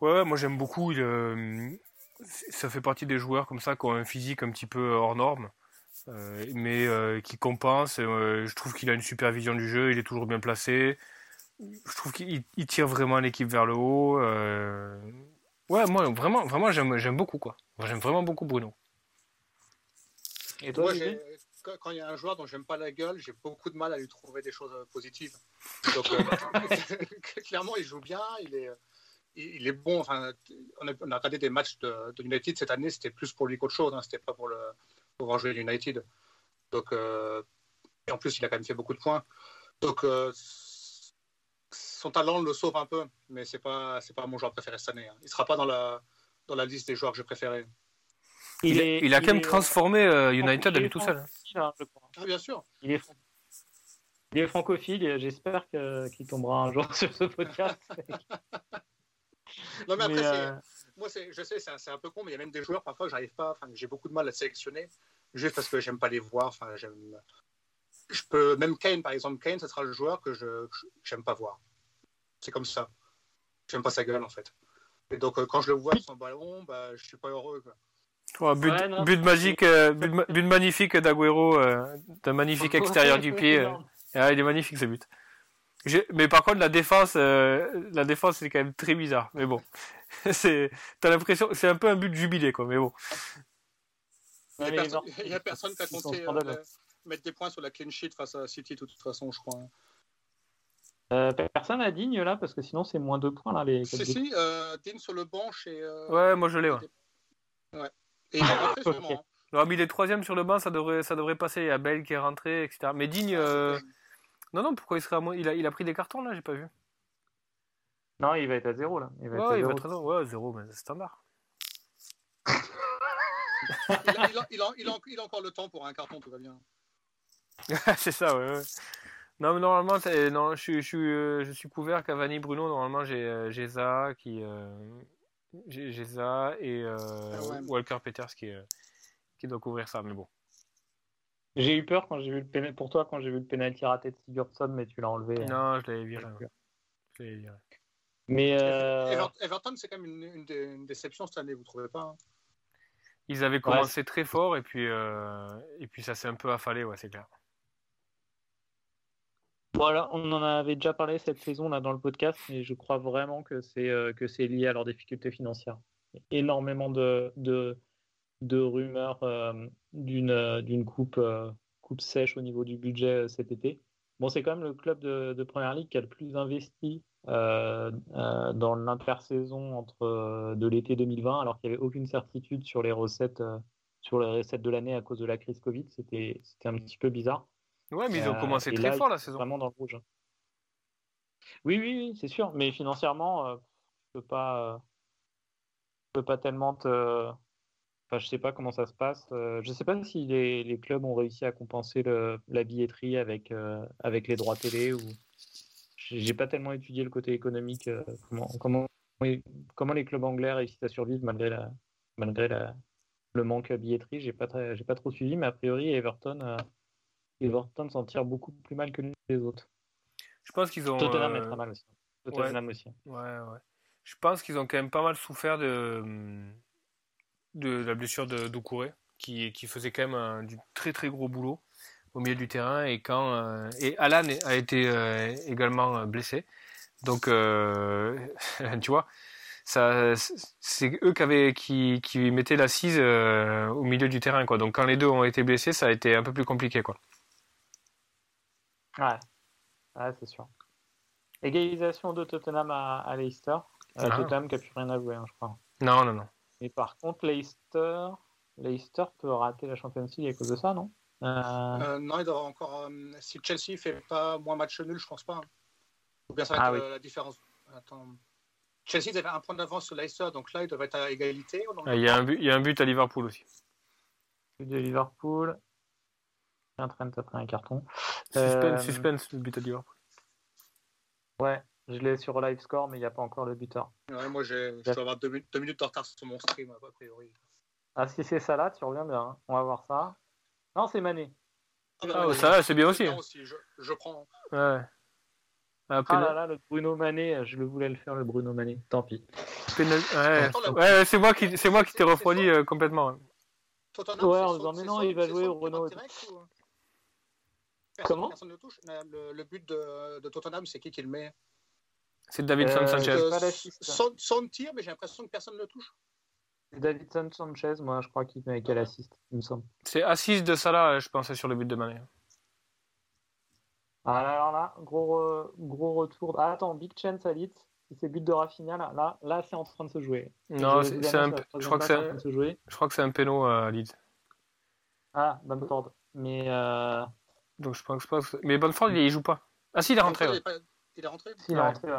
[SPEAKER 2] Ouais, moi j'aime beaucoup. Euh, ça fait partie des joueurs comme ça qui ont un physique un petit peu hors norme, euh, mais euh, qui compense. je trouve qu'il a une super vision du jeu. Il est toujours bien placé. Je trouve qu'il tire vraiment l'équipe vers le haut. Ouais, moi vraiment, vraiment j'aime beaucoup quoi. J'aime vraiment beaucoup Bruno.
[SPEAKER 3] Et toi, quand il y a un joueur dont j'aime pas la gueule, j'ai beaucoup de mal à lui trouver des choses euh, positives. Euh, [LAUGHS] clairement, il joue bien, il est, est bon. Enfin, on, a, regardé des matchs de, United cette année, c'était plus pour lui qu'autre chose, hein, c'était pas pour, le, pour voir jouer United. Donc, euh, et en plus, il a quand même fait beaucoup de points. Donc, son talent le sauve un peu, mais c'est pas, pas mon joueur préféré cette année. Hein. Il sera pas dans la, dans la liste des joueurs que j'ai préférés.
[SPEAKER 2] Il, est, il, a quand même transformé United à lui tout seul.
[SPEAKER 3] Ah, bien sûr.
[SPEAKER 1] Il est, il est francophile et j'espère qu'il tombera un jour [LAUGHS] sur ce podcast. [LAUGHS]
[SPEAKER 3] non, mais après, euh, moi, je sais, c'est un, un, peu con, mais il y a même des joueurs parfois que j'arrive pas, enfin, j'ai beaucoup de mal à sélectionner juste parce que j'aime pas les voir. Enfin, j'aime. Je peux même Kane par exemple. Kane, ce sera le joueur que je j'aime pas voir. C'est comme ça. J'aime pas sa gueule en fait. Et donc euh, quand je le vois son ballon, bah, je suis pas heureux. Quoi.
[SPEAKER 2] Oh, but, but, magique, euh, but, but, magnifique d'Aguero, euh, d'un magnifique [LAUGHS] extérieur du pied. Euh. Ah, il est magnifique ce but. Mais par contre, la défense, la défense, c'est quand même très bizarre. Mais bon, [LAUGHS] c'est, t'as l'impression, c'est un peu un but jubilé, quoi. Mais bon.
[SPEAKER 3] Il n'y a, personne qui a compté mettre des points sur la clean sheet face à City, de toute façon, je crois.
[SPEAKER 1] Euh, personne n'a Digne là parce que sinon c'est moins deux points là les.
[SPEAKER 3] Si si, euh, Digne sur le banc chez. Euh,
[SPEAKER 2] ouais, moi je l'ai. Ouais.
[SPEAKER 3] ouais. Et il est rentré [LAUGHS]
[SPEAKER 2] okay. Hein. Non, mais il est troisième sur le banc, ça devrait, ça devrait passer. Il y a Bell qui est rentré, etc. Mais Digne. Euh, non, non, pourquoi il serait à moins il a, il a pris des cartons là, j'ai pas vu.
[SPEAKER 1] Non, il va être à zéro là.
[SPEAKER 2] Il va ouais, être à il va être à zéro. Ouais, zéro, mais c'est standard.
[SPEAKER 3] il, a, il, a, il, a, il, a, encore le temps pour un carton, tout va bien. [LAUGHS]
[SPEAKER 2] c'est ça, ouais. ouais. Non, mais normalement, non, je, je, euh, je, suis couvert Cavani, Bruno. Normalement, j'ai euh, Za qui, euh, j'ai ça et euh, ah Walker Peters qui, qui doit couvrir ça. Mais bon.
[SPEAKER 1] J'ai eu peur quand j'ai vu le pour toi quand j'ai vu le penalty raté de Sigurdsson, mais tu l'as enlevé.
[SPEAKER 2] Non, je l'avais viré. Je l'avais viré.
[SPEAKER 1] Mais
[SPEAKER 3] Everton, c'est quand même une, une, déception cette année, vous trouvez pas hein?
[SPEAKER 2] Ils avaient commencé très fort et puis et puis ça s'est un peu affalé, ouais, c'est clair.
[SPEAKER 1] Voilà, on en avait déjà parlé cette saison là dans le podcast, mais je crois vraiment que c'est euh, que c'est lié à leurs difficultés financières. Énormément de de, de rumeurs euh, d'une euh, d'une coupe sèche au niveau du budget cet été. Bon, c'est quand même le club de, de, première ligue qui a le plus investi dans l'intersaison entre de l'été 2020, alors qu'il n'y avait aucune certitude sur les recettes sur les recettes de l'année à cause de la crise Covid. C'était c'était un petit peu bizarre.
[SPEAKER 2] Ouais, mais ils ont commencé très fort la saison.
[SPEAKER 1] Vraiment dans le rouge. Oui, oui, oui, c'est sûr. Mais financièrement, euh, je peux pas, euh, peux pas tellement te. Enfin, je sais pas comment ça se passe. Euh, je sais pas si les, les, clubs ont réussi à compenser le, la billetterie avec, avec les droits télé ou. J'ai pas tellement étudié le côté économique. comment, comment, comment les clubs anglais réussissent à survivre malgré la, malgré la, le manque à billetterie. J'ai pas, j'ai pas trop suivi, mais a priori, Everton Everton s'en tire beaucoup plus mal que les autres.
[SPEAKER 2] Je pense qu'ils ont.
[SPEAKER 1] Tottenham est très mal aussi. Tottenham
[SPEAKER 2] ouais.
[SPEAKER 1] aussi.
[SPEAKER 2] Ouais, ouais. Je pense qu'ils ont quand même pas mal souffert de, de la blessure de Doucouré, qui, qui faisait quand même un, du très très gros boulot au milieu du terrain. Et quand euh, et Alan a été euh, également blessé. Donc, euh, [LAUGHS] tu vois, ça, c'est eux qui, avaient, qui, qui mettaient l'assise au milieu du terrain. Quoi. Donc, quand les deux ont été blessés, ça a été un peu plus compliqué. Quoi.
[SPEAKER 1] Ouais, ouais c'est sûr. Égalisation de Tottenham à, Leicester. Euh, ah. Tottenham qui n'a plus rien à jouer, hein, je crois.
[SPEAKER 2] Non, non, non.
[SPEAKER 1] Et par contre, Leicester, Leicester peut rater la Champions League à cause de ça, non?
[SPEAKER 3] Euh... Euh, Non, il doit encore. Euh, si Chelsea fait pas moins match nul, je pense pas. Hein. Ou bien ça va ah être la différence. Attends. Chelsea avait un point d'avance sur Leicester, donc là, ils doivent être à égalité.
[SPEAKER 2] Il, y a un but, il y a un but à Liverpool aussi.
[SPEAKER 1] But de Liverpool. Trent après un carton.
[SPEAKER 2] Suspense, suspense le but à Liverpool.
[SPEAKER 1] Ouais, je l'ai sur live score, mais il n'y a pas encore le buteur.
[SPEAKER 3] Ouais, moi, je dois avoir deux, minutes de retard sur mon stream, a priori.
[SPEAKER 1] Ah, si c'est ça là, tu reviens bien. Hein. On va voir ça. Non, c'est Mané.
[SPEAKER 2] Ah, bah, ça, c'est bien aussi.
[SPEAKER 3] Je, je, prends.
[SPEAKER 2] Ouais.
[SPEAKER 1] Ah, ah là là, le Bruno Mané, je le voulais le faire, le Bruno Mané. Tant pis.
[SPEAKER 2] Ouais, ouais c'est moi qui, c'est moi qui t'ai refroidi euh, complètement.
[SPEAKER 1] Ouais, en disant, mais non, il va jouer au Renault. Comment
[SPEAKER 3] personne ne touche. Le, but de, de Tottenham, c'est qui qui le met
[SPEAKER 2] C'est Davidson euh, Sanchez.
[SPEAKER 3] Son, son, tir, mais j'ai l'impression que personne ne le touche.
[SPEAKER 1] C'est Davidson Sanchez, moi je crois qu'il met quel assist, il me semble.
[SPEAKER 2] C'est assist de Salah, je pensais, sur le but de Mané.
[SPEAKER 1] Ah, alors là, gros, gros retour. Ah, attends, Big Chance à Leeds. C'est but de Rafinha, là, là, là c'est en train de se jouer.
[SPEAKER 2] Non, c'est un... je crois que c'est un... Je crois que c'est un péno à Leeds.
[SPEAKER 1] Ah, Bamford. Mais euh...
[SPEAKER 2] Donc je pense pas. Mais Bamford, il, joue pas. Ah si, il est rentré.
[SPEAKER 3] Il, est rentré
[SPEAKER 1] Si, il est rentré, ouais.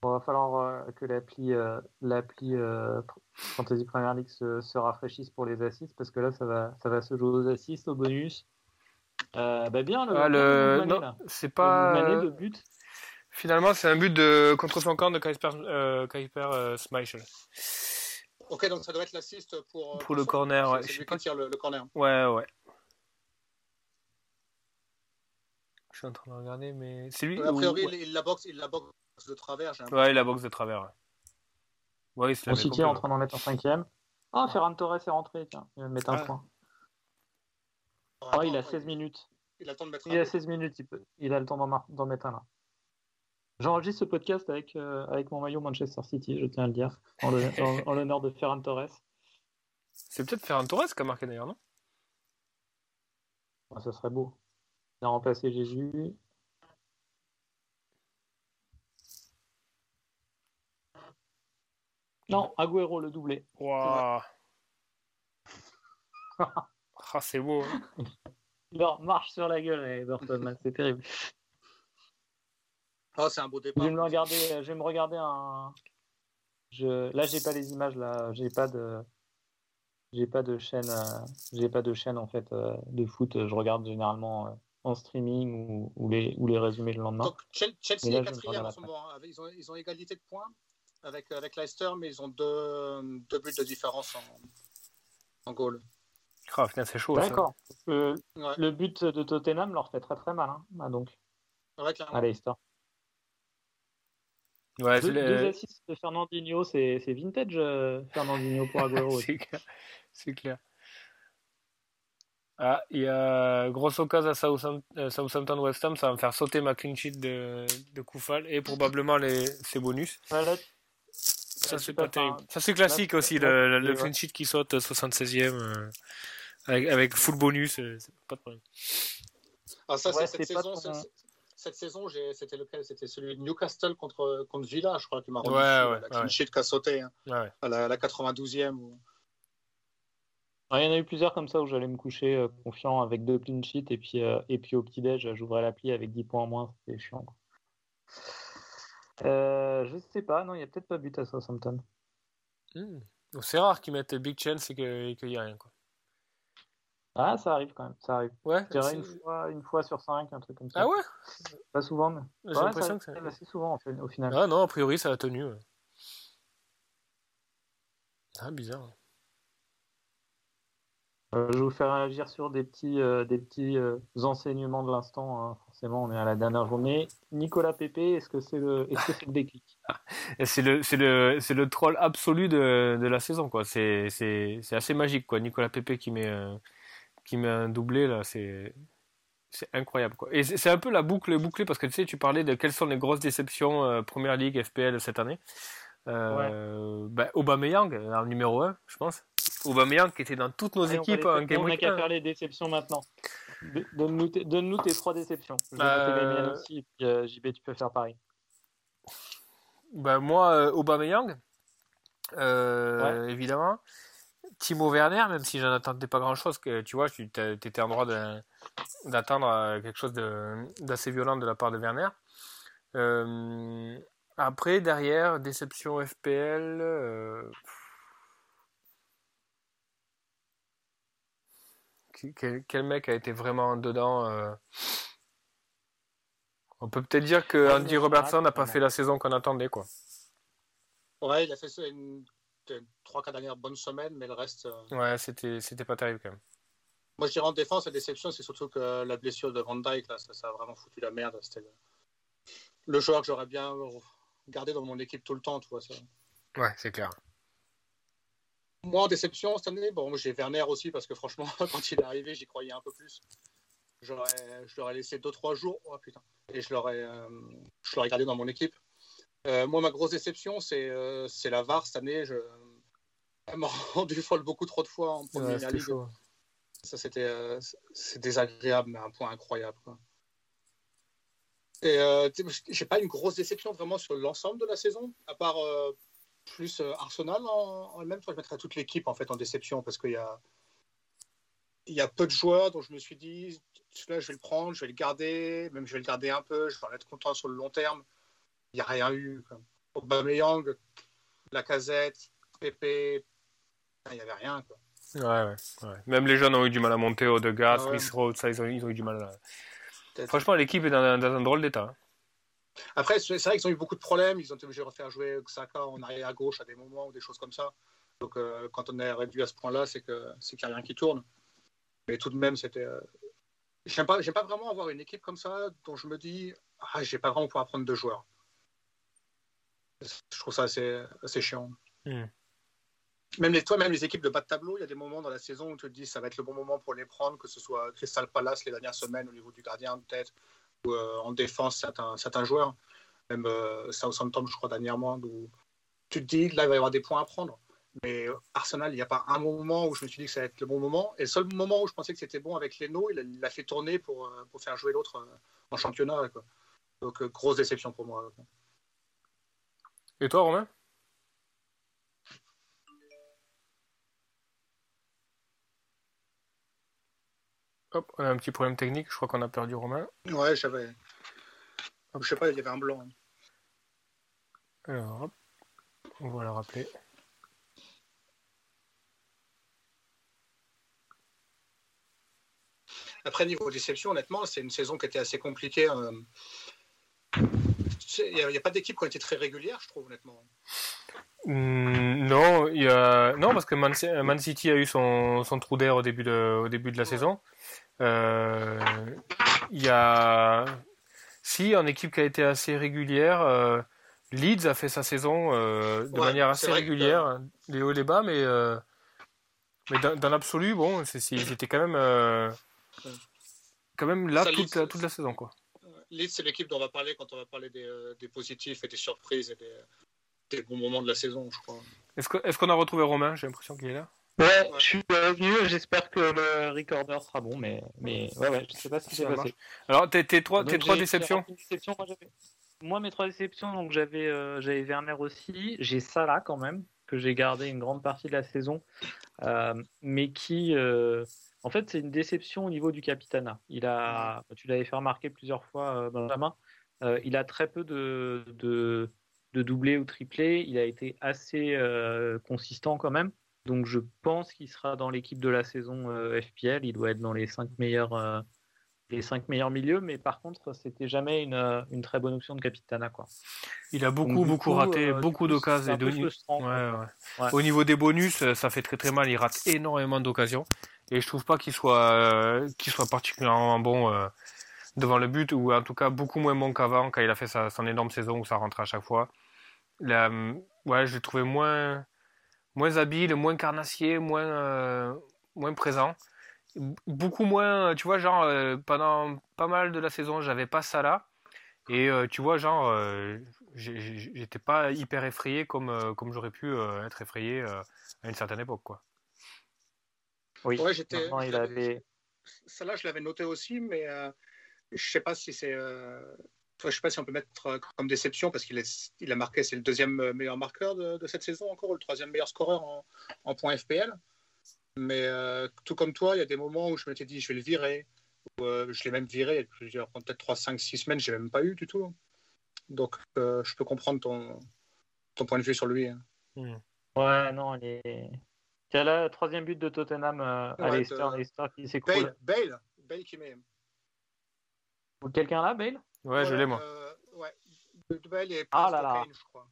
[SPEAKER 1] Bon, il va falloir euh, que l'appli euh, l'appli euh, Fantasy Premier League se, se, rafraîchisse pour les assists parce que là ça va ça va se jouer aux assists au bonus. bah bien le,
[SPEAKER 2] ah, le... non c'est pas
[SPEAKER 1] Mané de but.
[SPEAKER 2] Finalement c'est un but de contre son camp de Kaiser, euh, Schmeichel.
[SPEAKER 3] Ok, donc ça doit être l'assist pour.
[SPEAKER 2] Pour le corner, ouais.
[SPEAKER 3] C'est
[SPEAKER 2] Je sais pas
[SPEAKER 3] qui tire le, le corner.
[SPEAKER 2] Ouais, ouais. Je suis en train de regarder, mais c'est lui.
[SPEAKER 3] A priori,
[SPEAKER 2] ou-
[SPEAKER 3] il, il la boxe, il la boxe de travers. j'ai
[SPEAKER 2] Ouais, la boxe de travers. Ouais, ouais il se la
[SPEAKER 1] Mon
[SPEAKER 2] met
[SPEAKER 1] City est en train d'en mettre un cinquième. Ah, Ferran Torres est rentré, tiens. Il va me mettre un
[SPEAKER 2] Ah.
[SPEAKER 1] point. Ah, il a
[SPEAKER 3] Attends,
[SPEAKER 1] 16 minutes.
[SPEAKER 3] Il a le temps de mettre
[SPEAKER 1] Il
[SPEAKER 3] un
[SPEAKER 1] a 16 minutes, il, peut... il a le temps d'en mar- d'en mettre un là. J'enregistre ce podcast avec, euh, avec mon maillot Manchester City, je tiens à le dire, en le- [LAUGHS] en- en l'honneur de Ferran Torres.
[SPEAKER 2] C'est peut-être Ferran Torres qui a marqué d'ailleurs, non?
[SPEAKER 1] Ah, ça serait beau. A remplacé Jésus. Non, Agüero le doublé.
[SPEAKER 2] Waouh Ah, c'est beau. hein.
[SPEAKER 1] Il [LAUGHS] leur marche sur la gueule, Everton, là, c'est terrible.
[SPEAKER 3] Ah, c'est un beau
[SPEAKER 1] Je
[SPEAKER 3] départ.
[SPEAKER 1] vais me regarder, je vais me regarder un. Je... Là, j'ai pas les images. Là, j'ai pas de, j'ai pas de chaîne, euh, j'ai pas de chaîne en fait euh, de foot. Je regarde généralement euh, en streaming ou, ou les ou les résumés le lendemain.
[SPEAKER 3] Donc Chel- Chelsea
[SPEAKER 1] là,
[SPEAKER 3] est quatrième
[SPEAKER 1] regarde
[SPEAKER 3] en ce
[SPEAKER 1] après.
[SPEAKER 3] moment. hein. Avec- Ils ont, ils ont égalité de points avec, avec Leicester, mais ils ont deux, deux buts de différence en, en goal.
[SPEAKER 2] Putain, c'est chaud. ça.
[SPEAKER 1] D'accord. Euh,
[SPEAKER 3] Ouais,
[SPEAKER 1] le but de Tottenham leur fait très très mal. Hein. Ah, donc,
[SPEAKER 3] ouais,
[SPEAKER 1] à Leicester.
[SPEAKER 2] Ouais, c'est
[SPEAKER 1] Deux,
[SPEAKER 2] le-
[SPEAKER 1] deux assists de Fernandinho, c'est c'est vintage euh, Fernandinho pour [LAUGHS]
[SPEAKER 2] c'est clair. Ah, il y a grosse occasion à Southampton, euh, Southampton-West Ham, ça va me faire sauter ma clean sheet de, de Koufal et probablement les, ses bonus.
[SPEAKER 1] Ouais, là,
[SPEAKER 2] Ça, c'est
[SPEAKER 1] peux
[SPEAKER 2] pas
[SPEAKER 1] faire un-
[SPEAKER 2] terrible. Ça, c'est classique
[SPEAKER 1] là,
[SPEAKER 2] aussi,
[SPEAKER 1] là,
[SPEAKER 2] le, le, clean sheet qui saute 76e euh, avec, avec full bonus, euh, c'est pas de problème.
[SPEAKER 3] Ah, ça,
[SPEAKER 1] Ouais,
[SPEAKER 3] c'est cette saison. cette saison, j'ai- c'était lequel? C'était celui de Newcastle contre, contre Villa, je crois, qui m'a rendu
[SPEAKER 2] Ouais, ouais,
[SPEAKER 3] la clean
[SPEAKER 2] ouais.
[SPEAKER 3] sheet qui a sauté hein,
[SPEAKER 2] Ouais.
[SPEAKER 3] à la, la 92e. ou-
[SPEAKER 1] Ouais, il y en a eu plusieurs comme ça où j'allais me coucher euh, confiant avec deux clean sheets et puis, euh, et puis au petit-déj, j'ouvrais l'appli avec 10 points en moins. C'était chiant. quoi. Euh, je sais pas, non, il y a peut-être pas but à Southampton.
[SPEAKER 2] Donc, c'est rare qu'ils mettent Big Chance et qu'il y a rien. Quoi.
[SPEAKER 1] Ah, ça arrive quand même, ça arrive.
[SPEAKER 2] Ouais,
[SPEAKER 1] Je dirais une fois, une fois sur cinq, un truc comme ça.
[SPEAKER 2] Ah ouais?
[SPEAKER 1] Pas souvent, mais.
[SPEAKER 2] J'ai
[SPEAKER 1] Ouais,
[SPEAKER 2] l'impression que ça...
[SPEAKER 1] assez souvent en fait, au final.
[SPEAKER 2] Ah non, a priori, ça a tenu. ouais. Ah, bizarre.
[SPEAKER 1] Euh, je vais vous faire réagir sur des petits, euh, des petits euh, enseignements de l'instant. hein. Forcément, on est à la dernière journée. Nicolas Pépé, est-ce que c'est le, que c'est le déclic? [LAUGHS]
[SPEAKER 2] C'est le, le, le troll absolu de, de la saison, quoi. C'est, assez magique, quoi. Nicolas Pepe qui met, qui met un doublé, là, c'est, c'est incroyable, quoi. Et c'est c'est un peu la boucle bouclée, parce que tu sais, tu parlais de quelles sont les grosses déceptions euh, Première Ligue, FPL cette année. Euh, bah, Aubameyang, en numéro 1, je pense. Aubameyang qui était dans toutes nos
[SPEAKER 1] Allez, on
[SPEAKER 2] équipes
[SPEAKER 1] les-
[SPEAKER 2] en Game
[SPEAKER 1] On n'a qu'à
[SPEAKER 2] 1.
[SPEAKER 1] faire les déceptions maintenant. Donne-nous tes, trois déceptions. Je vais
[SPEAKER 2] Euh,
[SPEAKER 1] noter les miennes aussi. Et puis, euh, JB, tu peux faire pareil.
[SPEAKER 2] Ben, moi, euh, Aubameyang, euh, évidemment. Timo Werner, même si j'en attendais pas grand-chose, que tu vois, tu étais en droit d'attendre euh, quelque chose d'assez violent de la part de Werner. Euh, après, derrière, déception FPL. euh, Quel, quel mec a été vraiment dedans euh, On peut peut-être dire que
[SPEAKER 1] Ouais,
[SPEAKER 2] Andy Robertson n'a pas fait la saison qu'on attendait, quoi.
[SPEAKER 3] Ouais, il a fait ça une, une- trois, quatre dernières bonnes semaines, mais le reste. euh,
[SPEAKER 2] Ouais, c'était c'était pas terrible quand même.
[SPEAKER 3] Moi, je dirais en défense, la déception, c'est surtout que la blessure de Van Dyke, là, ça, ça a vraiment foutu la merde. C'était le, le joueur que j'aurais bien gardé dans mon équipe tout le temps, tu vois. Ça.
[SPEAKER 2] Ouais, c'est clair.
[SPEAKER 3] Moi, en déception cette année, bon, j'ai Werner aussi, parce que franchement, [LAUGHS] quand il est arrivé, j'y croyais un peu plus. J'aurais, je l'aurais laissé 2-3 jours, oh, putain, et je l'aurais, euh, je l'aurais gardé dans mon équipe. Euh, moi, ma grosse déception, c'est, euh, c'est la VAR cette année. Je, elle m'a [LAUGHS] rendu folle beaucoup trop de fois en
[SPEAKER 2] Ouais,
[SPEAKER 3] première
[SPEAKER 2] c'était
[SPEAKER 3] ligue. Ça, c'était c'est désagréable, mais un point incroyable. Quoi. Et euh, j'ai pas une grosse déception vraiment sur l'ensemble de la saison, à part euh, plus euh, Arsenal en, en elle-même. Je mettrais toute l'équipe en fait en déception parce qu'il y a, il y a peu de joueurs dont je me suis dit, celui-là, je vais le prendre, je vais le garder, même je vais le garder un peu, je vais en être content sur le long terme. Il n'y a rien eu. Quoi. Aubameyang, Lacazette, Pepe, il n'y avait rien. Quoi.
[SPEAKER 2] Ouais, ouais, ouais. Même les jeunes ont eu du mal à monter
[SPEAKER 3] Ah ouais.
[SPEAKER 2] Smith Road, ça, ils ont, ils ont eu du mal. à-. Franchement, l'équipe est dans, un- dans un drôle d'état. hein.
[SPEAKER 3] Après, c'est vrai qu'ils ont eu beaucoup de problèmes. Ils ont été obligés de refaire jouer Xhaka en arrière à gauche à des moments ou des choses comme ça. Donc quand on est réduit à ce point-là, c'est que c'est qu'il n'y a rien qui tourne. Mais tout de même, c'était. J'aime pas, pas vraiment avoir une équipe comme ça dont je me dis, ah, j'ai pas vraiment pour apprendre deux joueurs. Je trouve ça assez, assez chiant. Hmm. Même toi, même les équipes de bas de tableau, il y a des moments dans la saison où tu te dis ça va être le bon moment pour les prendre, que ce soit Crystal Palace les dernières semaines au niveau du gardien peut-être, ou euh, en défense certains, joueurs, même euh, Southampton je crois dernièrement, où tu te dis là il va y avoir des points à prendre. Mais Arsenal, il n'y a pas un moment où je me suis dit que ça allait être le bon moment. Et le seul moment où je pensais que c'était bon avec Leno, il l'a fait tourner pour, euh, pour faire jouer l'autre en championnat. Donc grosse déception pour moi.
[SPEAKER 2] Et toi Romain? Hop, on a un petit problème technique, je crois qu'on a perdu Romain.
[SPEAKER 3] Ouais, j'avais. Je sais pas, il y avait un blanc.
[SPEAKER 2] Alors, hop, on va le rappeler.
[SPEAKER 3] Après, niveau déception, honnêtement, c'est une saison qui était assez compliquée. Euh. Il n'y a, pas d'équipe qui a été très régulière, je trouve, honnêtement.
[SPEAKER 2] Hmm, non, il y a... non, parce que Man, City a eu son, son trou d'air au début de, au début de la saison. Euh, il y a, si, en équipe qui a été assez régulière. Euh, Leeds a fait sa saison euh, de manière assez régulière, les hauts et les bas, mais, mais dans, l'absolu, bon, c'était quand même, quand même là toute, la, toute la saison. Quoi.
[SPEAKER 3] Leeds, c'est l'équipe dont on va parler quand on va parler des, des positifs et des surprises et des, des, bons moments de la saison, je crois.
[SPEAKER 2] Est-ce qu'on a retrouvé Romain? J'ai l'impression qu'il est là.
[SPEAKER 1] Ouais, je suis revenu, j'espère que le recorder sera bon, mais, mais ouais, ouais, je sais pas ce qui s'est passé.
[SPEAKER 2] Alors, tes, tes trois, tes trois déceptions
[SPEAKER 1] moi, mes trois déceptions, donc j'avais euh, j'avais Werner aussi, j'ai Salah quand même, que j'ai gardé une grande partie de la saison, euh, mais qui, euh, en fait, c'est une déception au niveau du capitana. Il a, tu l'avais fait remarquer plusieurs fois, Benjamin, il a très peu de, de, de doublés ou triplés, il a été assez consistant quand même. Donc je pense qu'il sera dans l'équipe de la saison euh, FPL. Il doit être dans les 5 meilleurs, euh, les cinq meilleurs milieux, mais par contre, c'était jamais une, euh, une, très bonne option de Capitana. Quoi.
[SPEAKER 2] Il a beaucoup, beaucoup raté, beaucoup d'occasions. Au niveau des bonus, ça fait très très mal. Il rate énormément d'occasions. Et je trouve pas qu'il soit, soit particulièrement bon devant le but, ou en tout cas beaucoup moins bon qu'avant, quand il a fait sa, son énorme saison où ça rentrait à chaque fois. Là, ouais, je l'ai trouvé moins moins habile, moins carnassier, moins, euh, moins présent. Beaucoup moins, tu vois, genre, euh, pendant pas mal de la saison, j'avais pas ça là. Et euh, tu vois, genre, j'étais pas hyper effrayé comme, comme j'aurais pu être effrayé à une certaine époque, quoi.
[SPEAKER 3] Oui, ouais, j'étais. Il avait... là je l'avais noté aussi, mais je sais pas si c'est je ne sais pas si on peut mettre euh, comme déception parce qu'il il a marqué, c'est le deuxième euh, meilleur marqueur de, cette saison encore, ou le troisième meilleur scoreur en, en points FPL. Mais euh, tout comme toi, il y a des moments où je m'étais dit je vais le virer. Ou, je l'ai même viré, peut-être 3, 5, 6 semaines, je n'ai même pas eu du tout. Donc je peux comprendre ton, ton point de vue sur lui. Hein.
[SPEAKER 1] Hmm. Ouais, non, il est. A le troisième but de Tottenham à Leicester, qui s'écroule.
[SPEAKER 3] Bale, Bale, qui met.
[SPEAKER 1] Quelqu'un là, Bale?
[SPEAKER 2] Ouais, je l'ai moi.
[SPEAKER 3] Euh, ouais, Bale et
[SPEAKER 1] ah là là. je crois.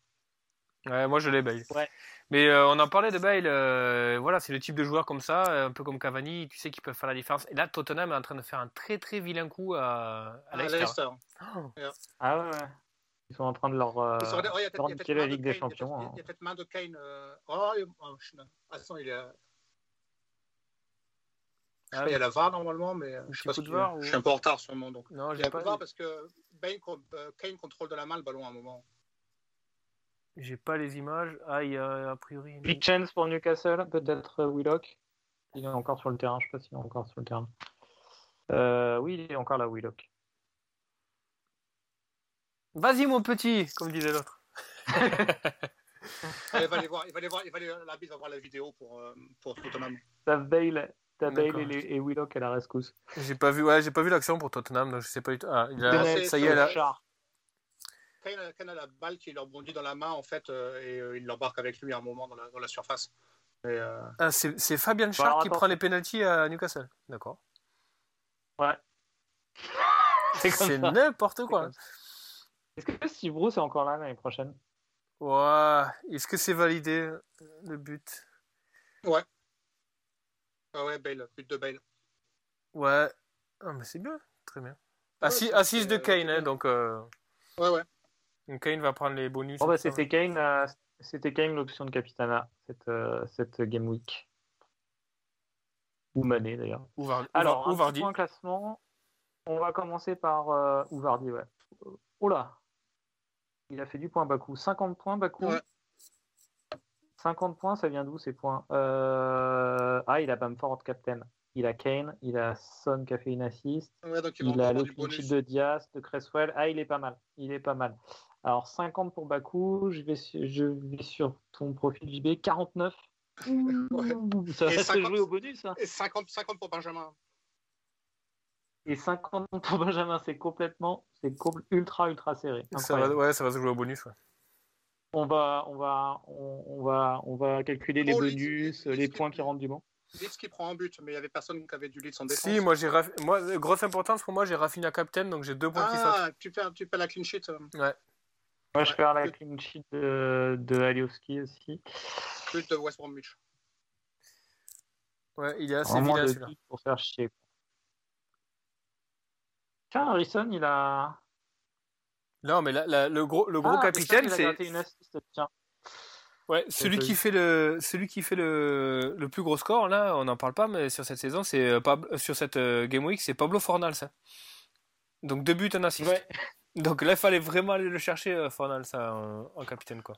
[SPEAKER 2] Ouais, moi je l'ai Bale. Ouais. Mais euh, on en parlait de Bale, euh, voilà, c'est le type de joueur comme ça, un peu comme Cavani, tu sais, qui peuvent faire la différence. Et là, Tottenham est en train de faire un très très vilain coup à, à Leicester.
[SPEAKER 1] Oh. Ah ouais, ouais. Ils sont en train de leur, euh,
[SPEAKER 3] leur la Ligue des Champions. Il y a peut-être main de Kane. Oh, oh, attends, il est. Ah, il y a la VAR normalement, mais euh, je, sais pas je suis un peu en retard sûrement. Donc.
[SPEAKER 2] Non,
[SPEAKER 3] j'ai pas VAR parce que Bane, euh, Kane contrôle de la main le ballon à un moment.
[SPEAKER 2] J'ai pas les images. Ah, il y a a priori.
[SPEAKER 1] Big chance pour Newcastle, peut-être euh, Willock. Il est encore sur le terrain, je sais pas s'il est encore sur le terrain. oui, il est encore là, Willock.
[SPEAKER 2] Vas-y, mon petit, comme disait l'autre. [LAUGHS]
[SPEAKER 3] il va aller voir, il va aller voir, il va aller, va voir la vidéo pour, pour Tottenham.
[SPEAKER 1] Bale T'as Bale et, et, Willock à la rescousse.
[SPEAKER 2] J'ai pas vu, ouais, j'ai pas vu l'action pour Tottenham, donc je sais pas du tout. Ah, il a, ça y est, là.
[SPEAKER 3] Quand il a la balle qui leur bondit dans la main, en fait, euh, et euh, il l'embarque avec lui à un moment dans la, dans la surface.
[SPEAKER 2] euh... ah, c'est Fabien Char qui prend les pénalties à Newcastle. D'accord.
[SPEAKER 1] Ouais. [LAUGHS]
[SPEAKER 2] C'est n'importe quoi.
[SPEAKER 1] Est-ce que Steve Bruce est encore là l'année prochaine?
[SPEAKER 2] Ouais. Est-ce que c'est validé le but?
[SPEAKER 3] Ouais. Ah ouais, Bale, but de Bale.
[SPEAKER 2] Ouais. Ah, mais c'est bien, très bien. Assis, assise de
[SPEAKER 3] euh,
[SPEAKER 2] Kane, hein, donc, euh,
[SPEAKER 3] Ouais, ouais.
[SPEAKER 2] donc Kane va prendre les bonus.
[SPEAKER 1] Bon,
[SPEAKER 2] et
[SPEAKER 1] bah, c'était Kane, euh, c'était Kane l'option de Capitana cette, euh, cette game week. Ou Mané d'ailleurs.
[SPEAKER 2] Ou,
[SPEAKER 1] Alors,
[SPEAKER 2] ou Vardy.
[SPEAKER 1] classement. On va commencer par euh, ou Vardy, ouais. Oh là Il a fait du point Bakou. 50 points Bakou.
[SPEAKER 3] Ouais.
[SPEAKER 1] 50 points, ça vient d'où ces points? Euh, Ah, il a Bamford captain. Il a Kane, il a Son qui a fait une assist.
[SPEAKER 3] Ouais, donc ils vont
[SPEAKER 1] Il a le de Diaz, de Cresswell. Ah, il est pas mal. Il est pas mal. Alors, 50 pour Bakou. Je vais, sur, je vais sur ton profil JB. 49.
[SPEAKER 3] Ouais.
[SPEAKER 1] Ça va
[SPEAKER 3] Et
[SPEAKER 1] se
[SPEAKER 3] 50.
[SPEAKER 1] jouer au bonus. hein.
[SPEAKER 3] Et 50, 50 pour Benjamin.
[SPEAKER 1] Et 50 pour Benjamin, c'est complètement, c'est ultra, ultra serré.
[SPEAKER 2] Ça va, ouais, ça va se jouer au bonus. ouais.
[SPEAKER 1] On va, on va, on, on va, on va calculer les
[SPEAKER 3] Leeds-
[SPEAKER 1] bonus,
[SPEAKER 3] Leeds
[SPEAKER 1] les points qui rentrent du banc.
[SPEAKER 3] Leeds qui prend un but, mais il y avait personne qui avait du Leeds en défense.
[SPEAKER 2] Si, moi, j'ai Raf- moi, grosse importance pour moi, j'ai Rafinha captain, donc j'ai deux points qui
[SPEAKER 3] ah, tu fais, tu fais la clean sheet. euh,
[SPEAKER 1] Moi, je
[SPEAKER 3] Ouais.
[SPEAKER 1] perds la clean sheet de, de Alioski aussi.
[SPEAKER 3] But de West Bromwich.
[SPEAKER 2] Ouais, il est assez
[SPEAKER 1] Vraiment
[SPEAKER 2] vilain
[SPEAKER 1] de
[SPEAKER 2] celui-là.
[SPEAKER 1] pour faire chier. Tiens, Harrison, il a.
[SPEAKER 2] Non, mais le gros, le gros
[SPEAKER 1] Ah,
[SPEAKER 2] capitaine, c'est ouais, celui qui fait le, celui qui fait le, le plus gros score là, on n'en parle pas, mais sur cette saison, c'est euh, Pab- sur cette euh, game week, c'est Pablo Fornals. hein. Donc deux buts, un assist.
[SPEAKER 1] Ouais. [LAUGHS]
[SPEAKER 2] Donc là, il fallait vraiment aller le chercher, euh, Fornals, ça, en, en capitaine quoi.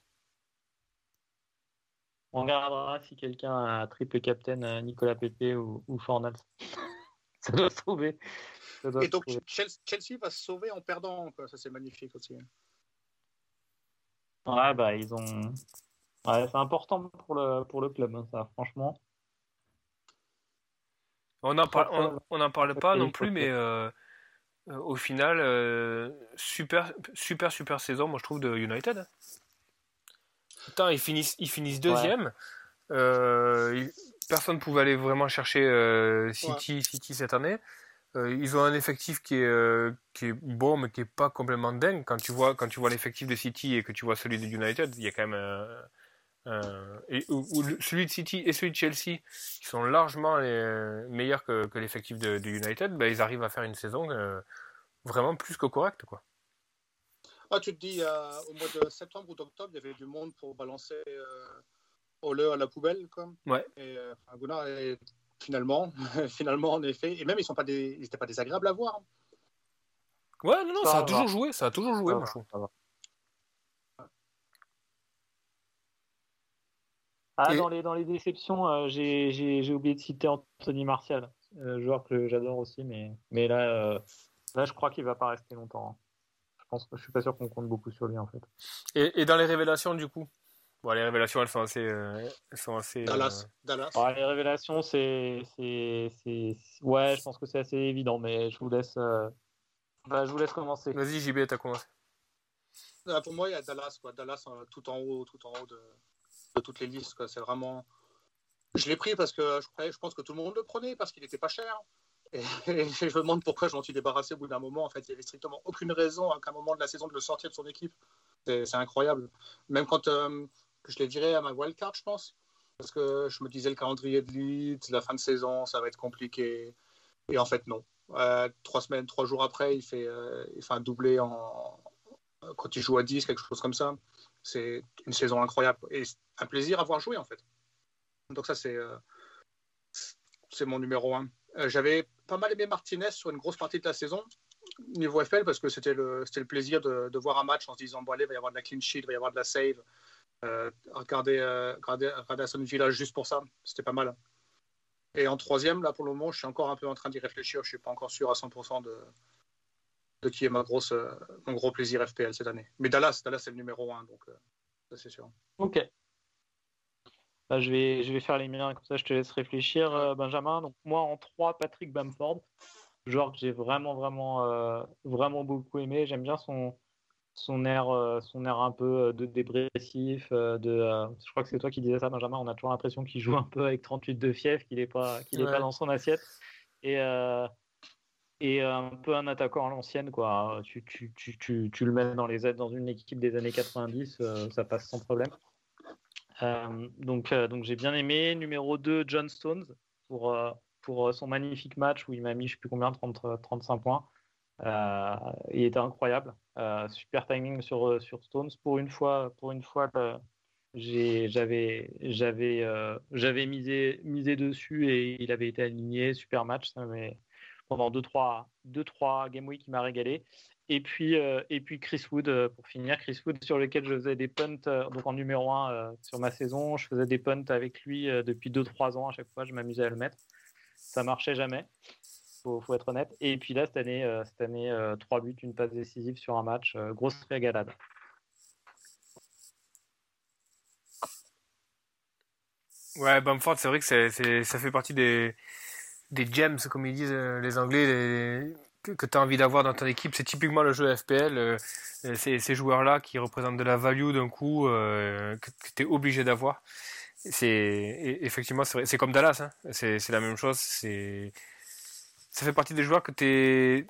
[SPEAKER 1] On regardera si quelqu'un a triple captain euh, Nicolas Pepe ou, ou Fornals. [LAUGHS] Ça doit se trouver.
[SPEAKER 3] Et donc. Chelsea, va se sauver en perdant. quoi. Ça, c'est magnifique aussi.
[SPEAKER 1] Ouais, bah, ils ont. Ouais, c'est important pour le, pour le club, hein, ça, franchement.
[SPEAKER 2] On n'en parle, on, on en parle pas non plus, mais euh, euh, au final, euh, super, super, super saison, moi je trouve de United. hein. Putain, ils finissent, ils finissent deuxième. Euh, ils- personne pouvait aller vraiment chercher euh, City, City cette année. Euh, ils ont un effectif qui est, euh, qui est bon, mais qui est pas complètement dingue. Quand tu vois, quand tu vois l'effectif de City et que tu vois celui de United, il y a quand même un, un- et, ou- ou le- celui de City et celui de Chelsea qui sont largement les- meilleurs que, que l'effectif de, de United. Ben, ils arrivent à faire une saison euh, vraiment plus que correcte, quoi.
[SPEAKER 3] Ah, tu te dis, au mois de septembre ou d'octobre, il y avait du monde pour balancer Ole à la poubelle. Quoi.
[SPEAKER 2] Ouais.
[SPEAKER 3] Et, Gunnar, et finalement, [LAUGHS] finalement, en effet. Et même, ils sont pas des, ils n'étaient pas désagréables à voir.
[SPEAKER 2] Ouais, non, non,
[SPEAKER 1] Ça
[SPEAKER 2] ça, a
[SPEAKER 1] va.
[SPEAKER 2] toujours joué, ça a toujours joué, moi je trouve.
[SPEAKER 1] Ah,
[SPEAKER 2] Et-
[SPEAKER 1] dans, les, dans les déceptions, euh, j'ai j'ai- j'ai oublié de citer Anthony Martial, euh, joueur que j'adore aussi, mais, mais là, euh, là, je crois qu'il va pas rester longtemps. hein. Je pense, je suis pas sûr qu'on compte beaucoup sur lui en fait.
[SPEAKER 2] Et, et dans les révélations, du coup? Bon, les révélations, elles sont assez. euh, elles sont assez euh,
[SPEAKER 3] Dallas. Dallas.
[SPEAKER 1] Les révélations, c'est, c'est, c'est, ouais, je pense que c'est assez évident, mais je vous laisse, euh, bah, je vous laisse commencer.
[SPEAKER 2] Vas-y, JB, t'as commencé.
[SPEAKER 3] Pour moi, il y a Dallas. Quoi. Dallas euh, tout en haut, tout en haut de, de toutes les listes. quoi. C'est vraiment. Je l'ai pris parce que je, croyais- je pense que tout le monde le prenait parce qu'il n'était pas cher. Et, et je me demande pourquoi je m'en suis débarrassé au bout d'un moment. En fait, il n'y avait strictement aucune raison à qu'à un moment de la saison de le sortir de son équipe. C'est c'est incroyable. Même quand euh, je l'ai viré à ma wildcard, je pense. Parce que je me disais le calendrier de Leeds, la fin de saison, ça va être compliqué. Et en fait, non. Euh, trois semaines, trois jours après, il fait, euh, un doublé en... quand il joue à 10, quelque chose comme ça. C'est une saison incroyable. Et un plaisir à voir jouer, en fait. Donc ça, c'est euh, mon numéro un. Euh, J'avais pas mal aimé Martinez sur une grosse partie de la saison, niveau FL, parce que c'était le, le plaisir de, de voir un match en se disant, bon allez, il va y avoir de la clean sheet, il va y avoir de la save. Euh, regarder, euh, juste pour ça, c'était pas mal. Et en troisième, là pour le moment, je suis encore un peu en train d'y réfléchir, je suis pas encore sûr à 100% de, qui est ma grosse, euh, mon gros plaisir FPL cette année. Mais Dallas, Dallas c'est le numéro un, donc euh, ça c'est sûr.
[SPEAKER 1] Ok. Bah, je, vais, je vais faire les miens, comme ça je te laisse réfléchir, euh, Benjamin. Donc moi en 3, Patrick Bamford, joueur que j'ai vraiment, vraiment, vraiment beaucoup aimé. J'aime bien son, son, air, euh, son air un peu euh, de dépressif. euh, de, je crois que c'est toi qui disais ça, Benjamin. On a toujours l'impression qu'il joue un peu avec 38 de fièvre, qu'il n'est pas, qu'il est
[SPEAKER 2] Ouais.
[SPEAKER 1] pas dans son assiette. Et, euh, et un peu un attaquant à l'ancienne, quoi. Tu, tu, tu, tu, tu le mets dans, les, dans une équipe des années 90, euh, ça passe sans problème. donc donc j'ai bien aimé. Numéro 2, John Stones pour, pour son magnifique match où il m'a mis je sais plus combien, 30, 35 points. il était incroyable. Super timing sur, sur Stones. Pour une fois, pour une fois j'avais j'avais j'avais misé misé dessus et il avait été aligné. Super match. Mais pendant 2 3 2 3 game week il m'a régalé. Et puis et puis Chris Wood pour finir Chris Wood sur lequel je faisais des punts donc en numéro 1 sur ma saison. Je faisais des punts avec lui depuis 2 3 ans à chaque fois. Je m'amusais à le mettre. Ça marchait jamais faut, faut être honnête et puis là cette année cette année 3 buts une passe décisive sur un match grosse régalade
[SPEAKER 2] Ouais, Bamford, c'est vrai que ça fait partie des, gems, comme ils disent euh, les Anglais, que, que tu as envie d'avoir dans ton équipe. C'est typiquement le jeu FPL. Euh, c'est ces joueurs-là qui représentent de la value d'un coup, euh, que, tu es obligé d'avoir. C'est, effectivement, c'est, comme Dallas. Hein. C'est, la même chose. Ça fait partie des joueurs que tu es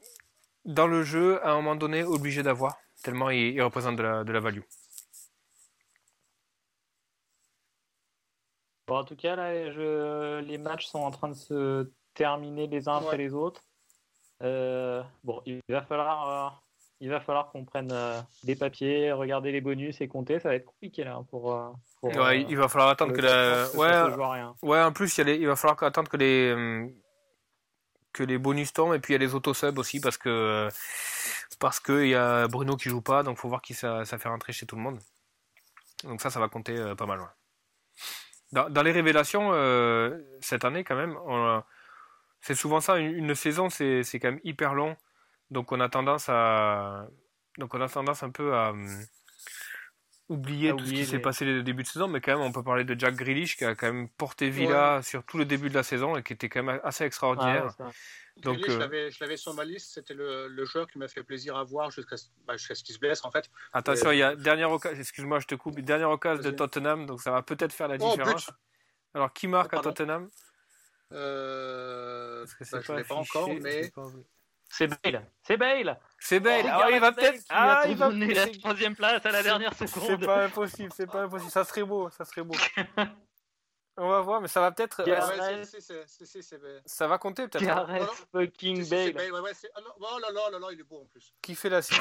[SPEAKER 2] dans le jeu, à un moment donné, obligé d'avoir, tellement ils, ils représentent de la, de la value.
[SPEAKER 1] en tout cas, là, les matchs sont en train de se terminer les uns après les autres. Euh, bon, il va falloir, euh, il va falloir qu'on prenne euh, des papiers, regarder les bonus et compter. Ça va être compliqué là pour.
[SPEAKER 2] il va falloir attendre que la. Ouais, ouais. En plus, il, il va falloir attendre que les que les bonus tombent et puis il y a les auto-subs aussi parce que parce que il y a Bruno qui joue pas, donc faut voir qui ça, fait rentrer chez tout le monde. Donc ça, ça va compter pas mal. Dans, les révélations, euh, cette année, quand même, c'est souvent ça. Une, saison, c'est quand même hyper long. Donc, on a tendance à. Donc, on a tendance un peu à. Oublier tout ce qui s'est passé le début de saison, mais quand même, on peut parler de Jack Grealish qui a quand même porté Villa sur tout le début de la saison et qui était quand même assez extraordinaire.
[SPEAKER 3] Donc, euh, je l'avais sur ma liste, c'était le, joueur qui m'a fait plaisir à voir jusqu'à bah, ce qu'il se blesse en fait.
[SPEAKER 2] Attention, il y a dernière occasion, excuse-moi, je te coupe, dernière occasion de Tottenham, donc ça va peut-être faire la oh, différence. Alors, qui marque à Tottenham?
[SPEAKER 3] Euh... Bah, je ne l'ai pas encore, mais.
[SPEAKER 1] C'est Bale. C'est Bale.
[SPEAKER 2] C'est Bale. Oh, il va peut-être.
[SPEAKER 1] Ah, il va donner la troisième place à la dernière seconde.
[SPEAKER 2] C'est pas impossible. C'est pas impossible. Ça serait beau. Ça serait beau. On va voir, mais ça va peut-être. ça va compter peut-être.
[SPEAKER 1] Hein. Gareth fucking Bale.
[SPEAKER 3] Oh là là là là, il est beau en plus.
[SPEAKER 2] Qui fait l'assist?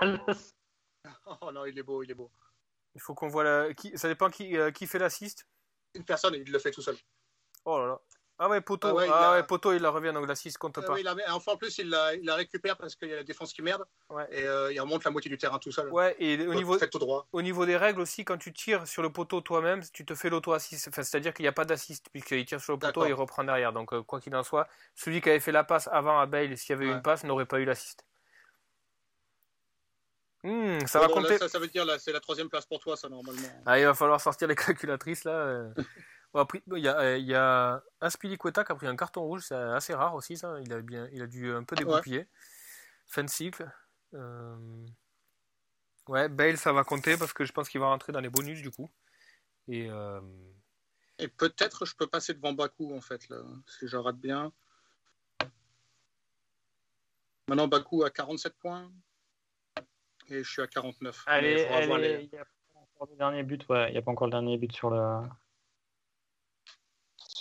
[SPEAKER 2] [LAUGHS]
[SPEAKER 3] Oh non, il est beau, il est beau.
[SPEAKER 2] Il faut qu'on voit la. Qui... Ça dépend qui, euh, qui fait l'assist.
[SPEAKER 3] Une personne, il le fait tout seul.
[SPEAKER 2] Oh là là. Ah ouais, Poto, ah, ah ouais, Poto il la revient, donc la 6 compte
[SPEAKER 3] ah
[SPEAKER 2] pas.
[SPEAKER 3] Oui, enfin, en plus, il la, il la récupère parce qu'il y a la défense qui merde. Et euh, il remonte la moitié du terrain tout seul.
[SPEAKER 2] Ouais, et au niveau, tout droit. au niveau des règles aussi, quand tu tires sur le poteau toi-même, tu te fais l'auto-assist. Enfin, C'est-à-dire qu'il n'y a pas d'assist, puisqu'il tire sur le poteau et il reprend derrière. Donc, euh, quoi qu'il en soit, celui qui avait fait la passe avant à Bale, s'il y avait eu une passe, n'aurait pas eu l'assist. Hmm, ça va compter.
[SPEAKER 3] ça, ça, veut dire là, c'est la troisième place pour toi, ça normalement.
[SPEAKER 2] Ah, il va falloir sortir les [LAUGHS] calculatrices là. [LAUGHS] Il y a, euh, il y a Aspilicueta qui a pris un carton rouge, c'est assez rare aussi ça. Il a, bien, il a dû un peu dégoupiller. Fin de cycle. Euh, ouais, Bale ça va compter parce que je pense qu'il va rentrer dans les bonus du coup. Et, euh,
[SPEAKER 3] Et peut-être je peux passer devant Baku en fait, là, si je rate bien. Maintenant Baku a 47 points et je suis à 49.
[SPEAKER 1] Allez, il n'y a pas encore le dernier but, ouais, il n'y a pas encore le dernier but sur le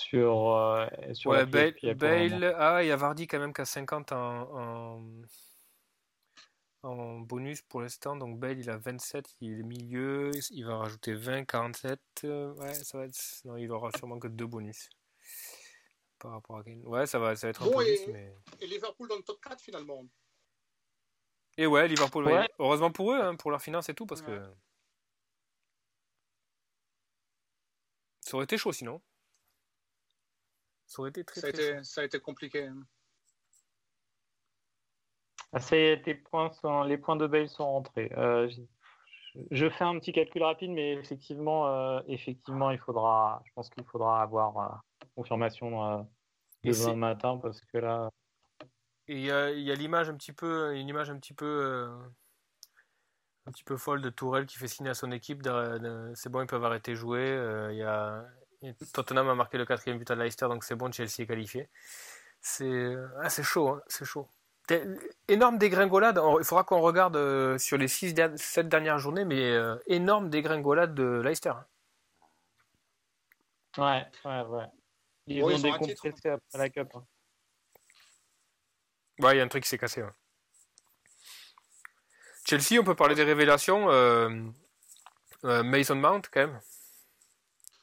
[SPEAKER 1] sur, euh, sur
[SPEAKER 2] ouais, Bale, Bale ah il y a Vardy quand même qui a 50 en, en, bonus pour l'instant. Donc Bale il a 27 il est milieu il va rajouter 20 47 ouais ça va être non il aura sûrement que deux bonus par rapport à Kane. Ouais ça va, ça va être un
[SPEAKER 3] bon,
[SPEAKER 2] bonus
[SPEAKER 3] et, mais... et Liverpool dans le top 4 finalement.
[SPEAKER 2] Et ouais Liverpool heureusement pour eux hein, pour leur finance et tout parce que ça aurait été chaud sinon ça aurait été très,
[SPEAKER 3] ça, a été, ça a été compliqué. Hein.
[SPEAKER 1] Ah, tes points sont, les points de Bale sont rentrés. Euh, je, fais un petit calcul rapide, mais effectivement, euh, effectivement, il faudra, je pense qu'il faudra avoir euh, confirmation demain matin parce que là.
[SPEAKER 2] il y a, y a l'image un petit peu, une image un petit peu, un petit peu folle de Tourelle qui fait signer à son équipe. C'est bon, ils peuvent arrêter de jouer. Il y a Tottenham a marqué le quatrième but à Leicester, donc c'est bon, Chelsea est qualifié. C'est ah, chaud, hein, c'est chaud. Énorme dégringolade. Il faudra qu'on regarde euh, sur les 6 7 dernières journées, mais euh, énorme dégringolade de Leicester.
[SPEAKER 1] Ouais, ouais, ouais. Ils ont décompressé après la Cup. Hein.
[SPEAKER 2] Ouais, il y a un truc qui s'est cassé. Chelsea, on peut parler des révélations. Euh, euh, Mason Mount, quand même.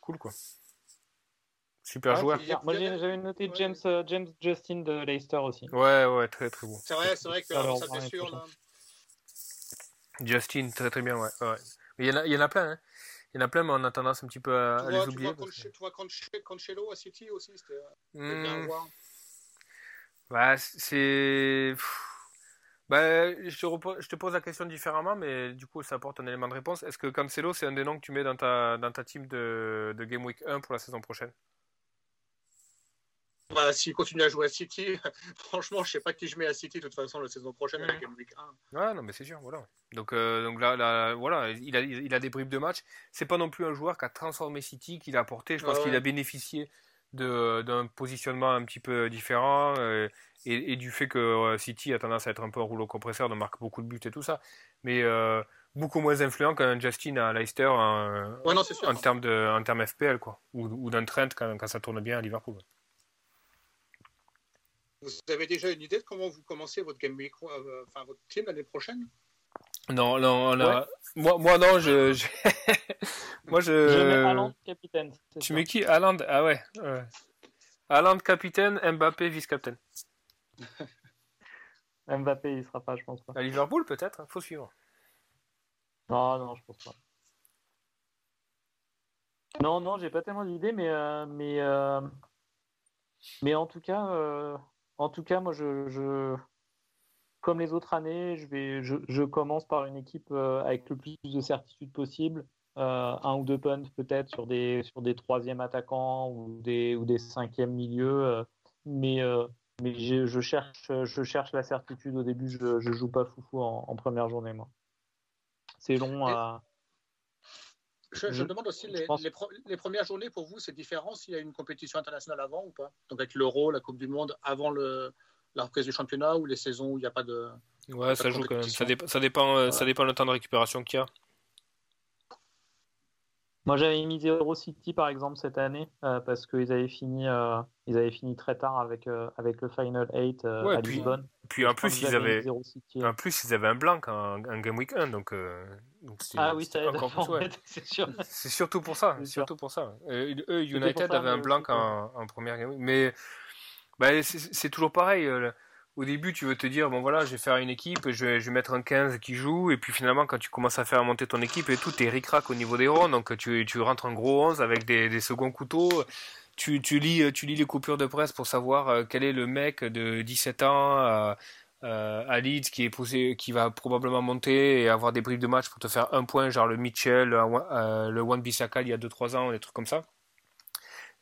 [SPEAKER 2] Cool, quoi. Super joueur.
[SPEAKER 1] Moi, j'avais noté James, euh, James Justin de Leicester aussi.
[SPEAKER 2] Ouais, ouais, très, très bon.
[SPEAKER 3] C'est vrai, c'est vrai que ça fait sûr, là.
[SPEAKER 2] Justin, très, très bien, ouais. ouais. Mais il y, en a, il y en a plein, hein. Il y en a plein, mais on a tendance un petit peu à, les oublier.
[SPEAKER 3] Tu vois, Cancelo à City aussi, c'était bien hmm. voir.
[SPEAKER 2] Bah, c'est. Bah, je, te je te pose la question différemment, mais du coup, ça apporte un élément de réponse. Est-ce que Cancelo, c'est un des noms que tu mets dans ta, dans ta team de, de Game Week 1 pour la saison prochaine?
[SPEAKER 3] Bah, S'il continue à jouer à City, [LAUGHS] franchement, je sais pas qui je mets à City de toute façon la saison prochaine avec
[SPEAKER 2] 1. Ouais, non, mais c'est sûr, voilà. Donc, euh, donc là, là, voilà, il a, il a des bribes de match. C'est pas non plus un joueur qui a transformé City, qu'il a apporté. Je pense qu'il a bénéficié d'un positionnement un petit peu différent euh, et, du fait que euh, City a tendance à être un peu un rouleau compresseur, de marque beaucoup de buts et tout ça. Mais beaucoup moins influent qu'un Justin à Leicester en, en termes de en termes FPL quoi ou, ou d'un Trent quand, quand, ça tourne bien à Liverpool.
[SPEAKER 3] Vous avez déjà une idée de comment vous commencez votre game week, euh, enfin votre team l'année prochaine?
[SPEAKER 2] Non, non, moi, moi non, je, je... [LAUGHS] moi je.
[SPEAKER 1] Je mets capitaine.
[SPEAKER 2] Tu mets qui? Haaland Ah ouais. ouais. capitaine, Mbappé vice-capitaine. [LAUGHS]
[SPEAKER 1] Mbappé il sera pas, je pense pas.
[SPEAKER 2] À Liverpool peut-être, hein, faut suivre.
[SPEAKER 1] Non, non, je pense pas. Non, non, j'ai pas tellement d'idées, mais euh, mais euh, mais en tout cas, en tout cas, moi, je, comme les autres années, je, vais, je, commence par une équipe euh, avec le plus de certitude possible. Euh, un ou deux punts peut-être sur des, sur des troisièmes attaquants ou des, ou des cinquièmes milieux. Euh, mais mais je, cherche, je cherche la certitude au début. Je ne joue pas foufou en, première journée, moi. C'est long à.
[SPEAKER 3] Je, me demande aussi, les, les, premières journées pour vous, c'est différent s'il y a une compétition internationale avant ou pas? Donc avec l'Euro, la Coupe du Monde, avant le, la reprise du championnat ou les saisons où il n'y a pas de.
[SPEAKER 2] Ouais, ça joue quand même. Ça, ça dépend, euh, ça dépend le temps de récupération qu'il y a.
[SPEAKER 1] Moi, j'avais mis Zero City par exemple cette année euh, parce qu'ils avaient fini, euh, ils avaient fini très tard avec avec le Final 8 à puis, Lisbonne.
[SPEAKER 2] Puis en plus, ils avaient, en plus, ils avaient un blanc en, Game Week 1, donc.
[SPEAKER 1] ah oui, c'est [LAUGHS] c'est sûr.
[SPEAKER 2] C'est surtout pour ça, surtout pour ça. eux, United avaient un blanc en, en, première Game Week, mais bah, c'est toujours pareil au début, tu veux te dire, bon voilà, je vais faire une équipe, je vais, mettre un 15 qui joue, et puis finalement, quand tu commences à faire monter ton équipe et tout, t'es ric-rac au niveau des ronds, donc tu, tu rentres en gros 11 avec des, seconds couteaux. Tu, lis, tu lis les coupures de presse pour savoir euh, quel est le mec de 17 ans euh, euh, à Leeds qui, est posé, qui va probablement monter et avoir des briefs de match pour te faire un point, genre le Mitchell, le One Bissaka il y a 2-3 ans, des trucs comme ça.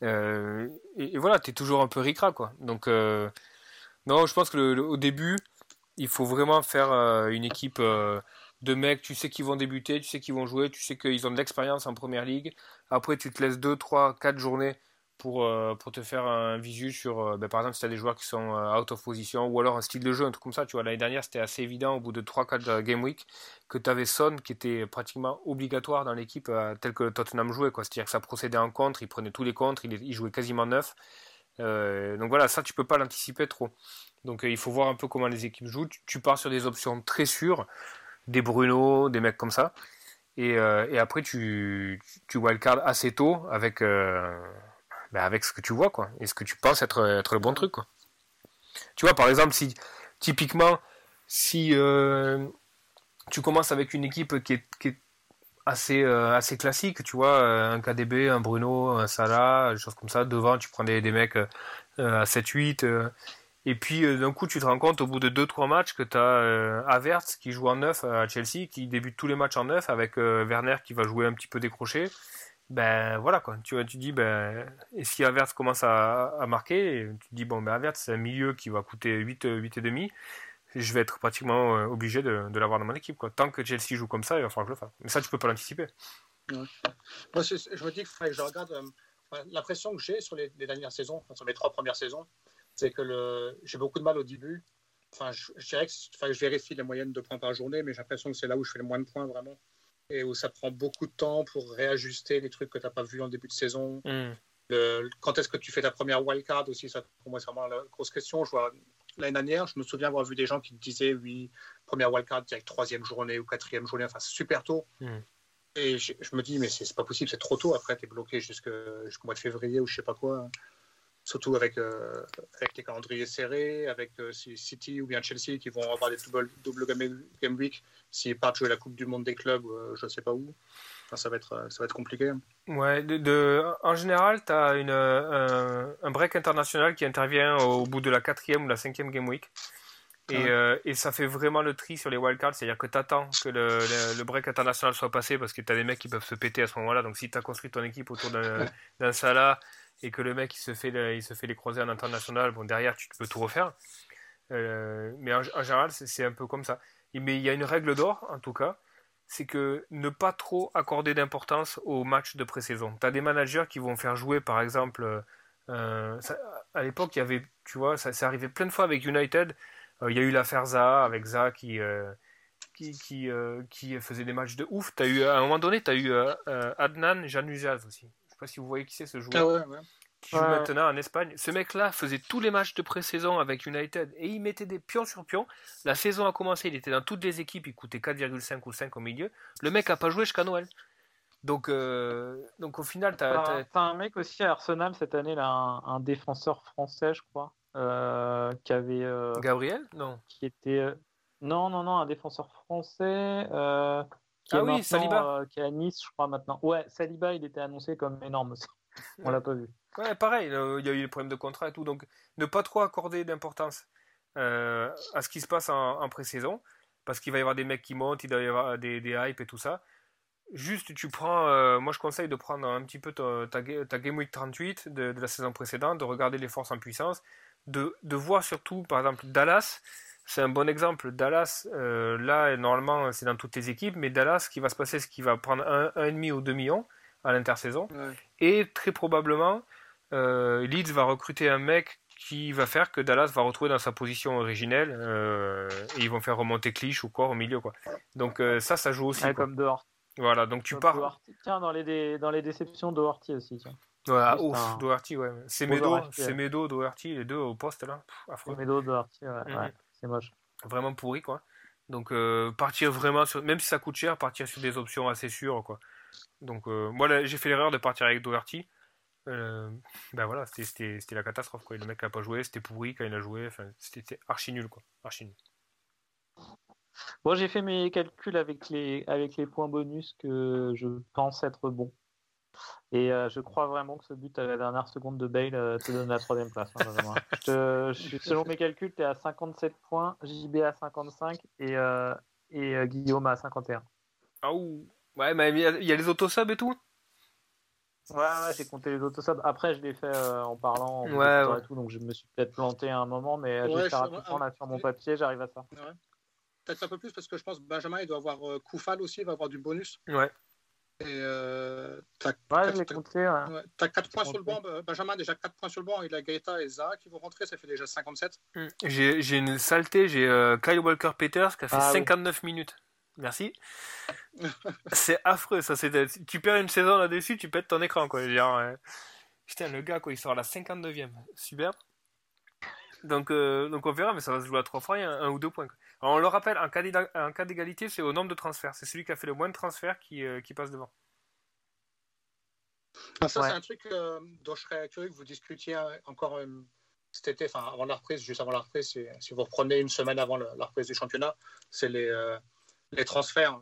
[SPEAKER 2] et, et, voilà, t'es toujours un peu ric-rac, quoi. Donc. Non, je pense que au début, il faut vraiment faire euh, une équipe euh, de mecs, tu sais qu'ils vont débuter, tu sais qu'ils vont jouer, tu sais qu'ils ont de l'expérience en première ligue. Après, tu te laisses 2, 3, 4 journées pour, euh, pour te faire un visu sur, ben, par exemple, si tu as des joueurs qui sont out of position ou alors un style de jeu, un truc comme ça. Tu vois, l'année dernière, c'était assez évident au bout de 3-4 game week que tu avais Son qui était pratiquement obligatoire dans l'équipe tel que Tottenham jouait. C'est-à-dire que ça procédait en contre, il prenait tous les contres, il, il jouait quasiment neuf. Euh, donc voilà, ça tu peux pas l'anticiper trop. Donc euh, il faut voir un peu comment les équipes jouent. Tu, pars sur des options très sûres, des Bruno, des mecs comme ça. Et, euh, après tu, tu wildcard assez tôt avec, ben avec ce que tu vois quoi. Et ce que tu penses être, être le bon truc quoi. Tu vois par exemple si typiquement si tu commences avec une équipe qui qui est assez euh, assez classique, tu vois, euh, un KDB, un Bruno, un Salah, des choses comme ça. Devant, tu prends des, des mecs euh, à 7-8. et puis d'un coup, tu te rends compte au bout de 2-3 matchs que tu as Havertz qui joue en 9 à Chelsea, qui débute tous les matchs en 9 avec Werner qui va jouer un petit peu décroché. Ben voilà quoi, tu tu dis ben et si Havertz commence à, marquer, tu dis bon ben Havertz c'est un milieu qui va coûter 8 8 et demi je vais être pratiquement euh, obligé de, de l'avoir dans mon équipe. Quoi. Tant que Chelsea joue comme ça, il va falloir que je le fasse. Mais ça, tu peux pas l'anticiper.
[SPEAKER 3] Moi, je me dis que je regarde euh, l'impression que j'ai sur les, dernières saisons, sur mes trois premières saisons, c'est que le, j'ai beaucoup de mal au début. Enfin, je, dirais que enfin, je vérifie les moyennes de points par journée, mais j'ai l'impression que c'est là où je fais le moins de points vraiment. Et où ça prend beaucoup de temps pour réajuster les trucs que tu n'as pas vus en début de saison. Hmm. le, quand est-ce que tu fais ta première wildcard aussi ça, Pour moi, c'est vraiment la grosse question. Je vois l'année dernière, je me souviens avoir vu des gens qui disaient oui, première wildcard direct troisième journée ou quatrième journée, enfin super tôt. Hmm. Et je, me dis, mais c'est pas possible, c'est trop tôt. Après, tu es bloqué jusqu'au mois de février ou je sais pas quoi. Surtout avec, euh, avec les calendriers serrés, avec euh, City ou bien Chelsea qui vont avoir des double, double game, week s'ils partent jouer la Coupe du Monde des clubs, euh, je sais pas où. Ça, va être, ça va être compliqué.
[SPEAKER 2] Ouais, de, en général, tu as un break international qui intervient au bout de la quatrième ou la cinquième game week. Et, et, ça fait vraiment le tri sur les wildcards, c'est-à-dire que tu attends que le, le, break international soit passé parce que tu as des mecs qui peuvent se péter à ce moment-là. Donc si tu as construit ton équipe autour d'un Salah et que le mec il se fait, il se fait les croisés en international, bon derrière tu peux tout refaire. Euh, mais en, général c'est un peu comme ça. Mais il y a une règle d'or en tout cas, c'est que ne pas trop accorder d'importance aux matchs de pré-saison. Tu as des managers qui vont faire jouer par exemple, euh, à l'époque il y avait, tu vois, ça s'est arrivé plein de fois avec United. Euh, il y a eu l'affaire Zaha avec Zaha qui qui, qui, faisait des matchs de ouf. As eu, à un moment donné, tu as eu Adnan Januzaj aussi pas si vous voyez qui c'est ce joueur.
[SPEAKER 3] Ah
[SPEAKER 2] qui joue maintenant en Espagne. Ce mec-là faisait tous les matchs de pré-saison avec United et il mettait des pions sur pions. La saison a commencé, il était dans toutes les équipes, il coûtait 4,5 ou 5 au milieu. Le mec a pas joué jusqu'à Noël. Donc, euh, donc au final, tu as,
[SPEAKER 1] un mec aussi à Arsenal cette année, là, un, défenseur français, je crois, euh, qui avait. Euh,
[SPEAKER 2] Gabriel? Non.
[SPEAKER 1] Qui était. non, non, non, un défenseur français
[SPEAKER 2] ah oui, Saliba.
[SPEAKER 1] Qui est à Nice, je crois maintenant. Ouais, Saliba, il était annoncé comme énorme aussi. [LAUGHS] On l'a pas vu.
[SPEAKER 2] Ouais, pareil, il y a eu des problèmes de contrat et tout, donc ne pas trop accorder d'importance euh, à ce qui se passe en, pré-saison, parce qu'il va y avoir des mecs qui montent, il va y avoir des, des hypes et tout ça. Juste, tu prends, euh, moi je conseille de prendre un petit peu ta, ta, Game Week 38 de, de, la saison précédente, de regarder les forces en puissance, de, de voir surtout, par exemple, Dallas c'est un bon exemple. Dallas, euh, là, normalement, c'est dans toutes les équipes, mais Dallas, ce qui va se passer, c'est qu'il va prendre 1,5 ou 2 millions à l'intersaison. Et très probablement, euh, Leeds va recruter un mec qui va faire que Dallas va retrouver dans sa position originelle euh, et ils vont faire remonter Clich ou quoi au milieu. Quoi. Donc ça, ça joue aussi.
[SPEAKER 1] comme Doherty.
[SPEAKER 2] Voilà, donc tu pars.
[SPEAKER 1] Tiens, dans les, dans les déceptions, Doherty aussi. Tiens.
[SPEAKER 2] Ouais, ouf, Doherty, ouais. C'est Medo, c'est Medo, Doherty, les deux au poste là.
[SPEAKER 1] Medo, Doherty, ouais. Mhm.
[SPEAKER 2] Vraiment pourri, quoi. Donc, euh, partir vraiment sur. Même si ça coûte cher, partir sur des options assez sûres, quoi. Donc, euh, moi, j'ai fait l'erreur de partir avec Doherty. Euh, ben voilà, c'était la catastrophe, quoi. Le mec n'a pas joué, c'était pourri quand il a joué. Enfin, c'était archi nul, quoi. Archi nul.
[SPEAKER 1] Bon, j'ai fait mes calculs avec les, avec les points bonus que je pense être bons. Et euh, je crois vraiment que ce but à la dernière seconde de Bale euh, te donne la troisième place. Hein, selon mes calculs, tu es à 57 points, JB à 55 et, et Guillaume à 51.
[SPEAKER 2] Ah Ouais, mais il y, a les autosubs et tout
[SPEAKER 1] Ouais, ouais j'ai compté les autosubs. Après, je l'ai fait en parlant
[SPEAKER 2] ouais,
[SPEAKER 1] et tout, donc je me suis peut-être planté à un moment, mais ouais, j'ai rapidement là sur mon papier, j'arrive à ça.
[SPEAKER 3] Peut-être un peu plus parce que je pense que Benjamin il doit avoir Koufal aussi, il va avoir du bonus.
[SPEAKER 2] Ouais.
[SPEAKER 3] Et euh,
[SPEAKER 1] as, 4
[SPEAKER 3] points sur le banc. Benjamin, déjà 4 points sur le banc. Il a Gaeta et Zaha qui vont rentrer. Ça fait déjà 57.
[SPEAKER 2] Hmm. J'ai une saleté. J'ai euh, Kyle Walker-Peters qui a fait 59 ah minutes. Merci. [LAUGHS] c'est affreux. Ça, tu perds une saison là-dessus, tu pètes ton écran. Quoi. Genre, Putain, le gars, quoi, il sort à la 59e. Super. Donc, euh, donc on verra, mais ça va se jouer à 3 fois, il y a un, ou deux points. on le rappelle, en cas d'égalité, c'est au nombre de transferts. C'est celui qui a fait le moins de transferts qui, euh, qui passe devant.
[SPEAKER 3] Ah, ça, c'est un truc euh, dont je serais curieux que vous discutiez encore cet été, enfin avant la reprise, juste avant la reprise, si vous reprenez une semaine avant la reprise du championnat, c'est les, les transferts.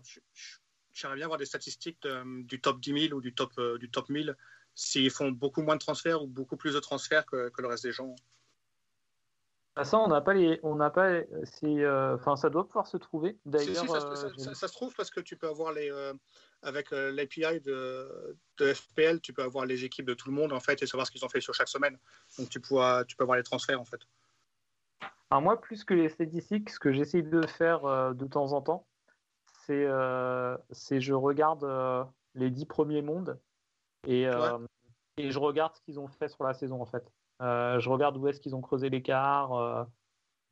[SPEAKER 3] J'aimerais bien voir des statistiques du top 10 000 ou du top, du top 1000, s'ils font beaucoup moins de transferts ou beaucoup plus de transferts que, que le reste des gens.
[SPEAKER 1] Ah, ça, on n'a pas les, on n'a pas, euh, enfin, ça doit pouvoir se trouver. D'ailleurs,
[SPEAKER 3] euh, ça, se trouve parce que tu peux avoir les, euh, avec l'API de, de, FPL, tu peux avoir les équipes de tout le monde en fait et savoir ce qu'ils ont fait sur chaque semaine. Donc tu peux, tu peux avoir les transferts en fait.
[SPEAKER 1] Alors moi, plus que les statistiques, ce que j'essaie de faire de temps en temps, c'est, c'est je regarde les dix premiers mondes et, et je regarde ce qu'ils ont fait sur la saison en fait. Euh, je regarde où est-ce qu'ils ont creusé l'écart. Euh,